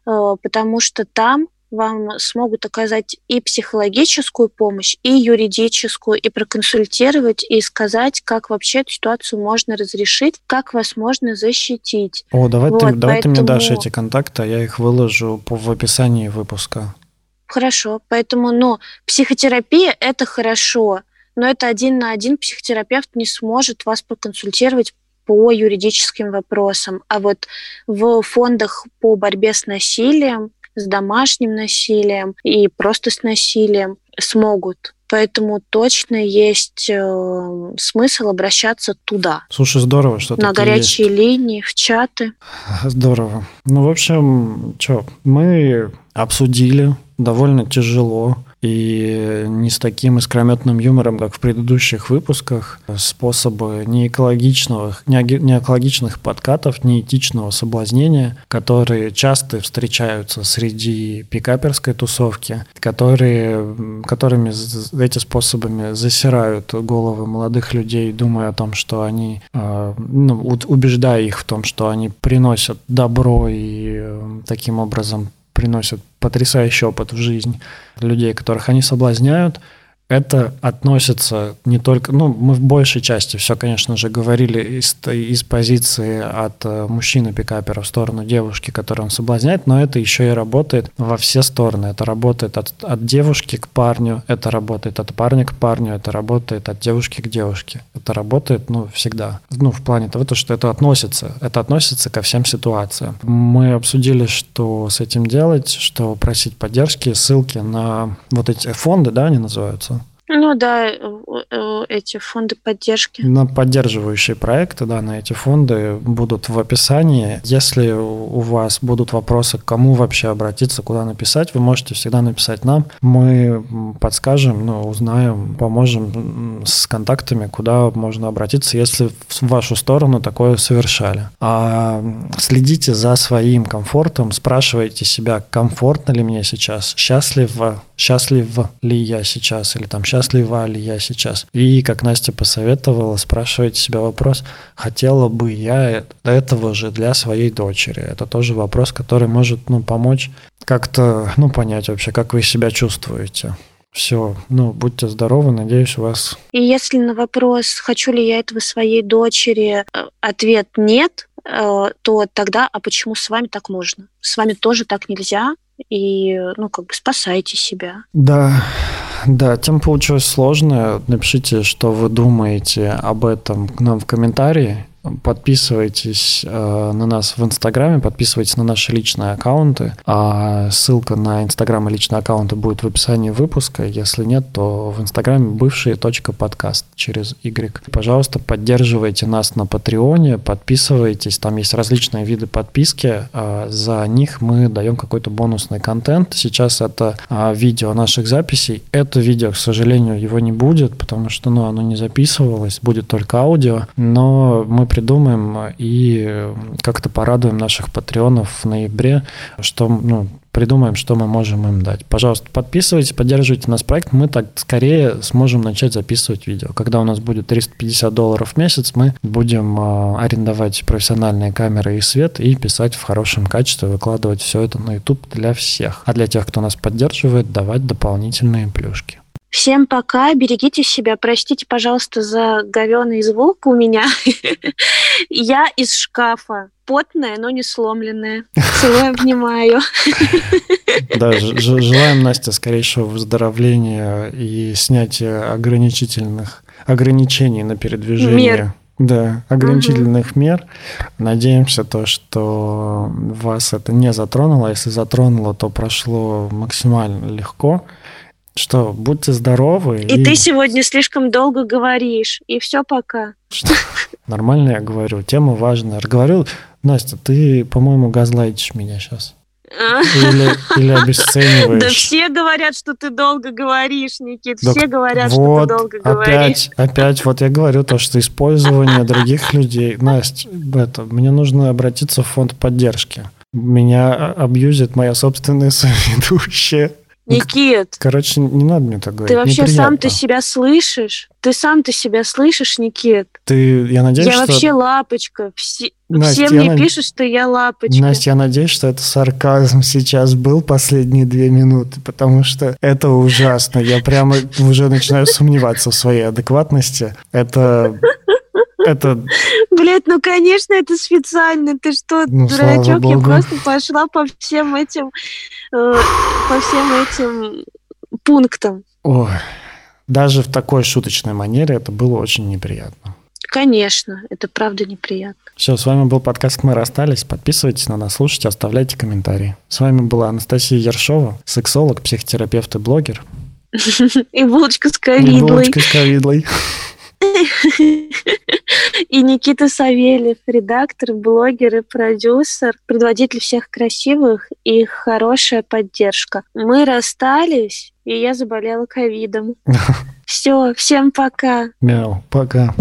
э, потому что там вам смогут оказать и психологическую помощь, и юридическую, и проконсультировать, и сказать, как вообще эту ситуацию можно разрешить, как вас можно защитить. О, давай, вот, ты, давай поэтому... ты мне дашь эти контакты, а я их выложу в описании выпуска. Хорошо, поэтому, ну, психотерапия – это хорошо, но это один на один психотерапевт не сможет вас проконсультировать по юридическим вопросам. А вот в фондах по борьбе с насилием, с домашним насилием и просто с насилием смогут. Поэтому точно есть э, смысл обращаться туда. Слушай, здорово, что На горячие есть. линии, в чаты. Здорово. Ну, в общем, что, мы обсудили довольно тяжело. И не с таким искрометным юмором, как в предыдущих выпусках, способы неэкологичных, неэкологичных подкатов, неэтичного соблазнения, которые часто встречаются среди пикаперской тусовки, которые, которыми эти способами засирают головы молодых людей, думая о том, что они, а, ну, убеждая их в том, что они приносят добро и э, таким образом приносят потрясающий опыт в жизнь людей, которых они соблазняют – это относится не только, ну, мы в большей части все, конечно же, говорили из, из позиции от э, мужчины-пикапера в сторону девушки, которую он соблазняет, но это еще и работает во все стороны. Это работает от, от девушки к парню, это работает от парня к парню, это работает от девушки к девушке. Это работает, ну, всегда. Ну, в плане того, что это относится, это относится ко всем ситуациям. Мы обсудили, что с этим делать, что просить поддержки, ссылки на вот эти фонды, да, они называются? Ну да, э, э, эти фонды поддержки. На поддерживающие проекты, да, на эти фонды будут в описании. Если у вас будут вопросы, к кому вообще обратиться, куда написать, вы можете всегда написать нам. Мы подскажем, ну, узнаем, поможем с контактами, куда можно обратиться, если в вашу сторону такое совершали. А следите за своим комфортом, спрашивайте себя, комфортно ли мне сейчас, счастлив, счастлив ли я сейчас, или там счастлив счастлива ли я сейчас. И, как Настя посоветовала, спрашивайте себя вопрос, хотела бы я этого же для своей дочери. Это тоже вопрос, который может ну, помочь как-то ну, понять вообще, как вы себя чувствуете. Все, ну, будьте здоровы, надеюсь, у вас... И если на вопрос, хочу ли я этого своей дочери, э, ответ нет, э, то тогда, а почему с вами так можно? С вами тоже так нельзя, и, ну, как бы спасайте себя. Да, да, тема получилась сложная. Напишите, что вы думаете об этом к нам в комментарии. Подписывайтесь э, на нас в Инстаграме, подписывайтесь на наши личные аккаунты. А ссылка на Инстаграм и личные аккаунты будет в описании выпуска. Если нет, то в Инстаграме точка подкаст через Y. Пожалуйста, поддерживайте нас на Патреоне, подписывайтесь. Там есть различные виды подписки. А за них мы даем какой-то бонусный контент. Сейчас это а, видео наших записей. Это видео, к сожалению, его не будет, потому что ну, оно не записывалось, будет только аудио. Но мы придумаем и как-то порадуем наших патреонов в ноябре, что, ну, придумаем, что мы можем им дать. Пожалуйста, подписывайтесь, поддерживайте нас проект, мы так скорее сможем начать записывать видео. Когда у нас будет 350 долларов в месяц, мы будем э, арендовать профессиональные камеры и свет и писать в хорошем качестве, выкладывать все это на YouTube для всех. А для тех, кто нас поддерживает, давать дополнительные плюшки. Всем пока, берегите себя, простите, пожалуйста, за говеный звук у меня. Я из шкафа, потная, но не сломленная. Целую, обнимаю. Да, желаем, Настя, скорейшего выздоровления и снятия ограничительных ограничений на передвижение. Мер. Да, ограничительных угу. мер. Надеемся то, что вас это не затронуло. Если затронуло, то прошло максимально легко. Что, будьте здоровы. И, и ты сегодня слишком долго говоришь. И все пока. Что? Нормально я говорю. Тема важная. Говорю, Настя, ты, по-моему, газлайтишь меня сейчас. Или, или обесцениваешь. Да все говорят, что ты долго говоришь, Никит. Да все говорят, вот, что ты долго опять, говоришь. Опять, вот я говорю то, что использование других людей. Настя, это, мне нужно обратиться в фонд поддержки. Меня абьюзит моя собственная соведущая. Никит. Короче, не надо мне так говорить. Ты вообще Неприятно. сам ты себя слышишь? Ты сам ты себя слышишь, Никит? Ты, я надеюсь, я что... вообще лапочка. Все, Настя, все мне над... пишут, что я лапочка. Настя, я надеюсь, что это сарказм сейчас был последние две минуты, потому что это ужасно. Я прямо уже начинаю сомневаться в своей адекватности. Это это... Блять, ну конечно, это специально. Ты что, ну, дурачок? Я просто пошла по всем этим, э, по всем этим пунктам. Ой, даже в такой шуточной манере это было очень неприятно. Конечно, это правда неприятно. Все, с вами был подкаст «Мы расстались». Подписывайтесь на нас, слушайте, оставляйте комментарии. С вами была Анастасия Ершова, сексолог, психотерапевт и блогер. И булочка с ковидлой. И булочка с ковидлой. И Никита Савельев, редактор, блогер и продюсер, предводитель всех красивых и хорошая поддержка. Мы расстались, и я заболела ковидом. Все, всем пока. Мяу, пока.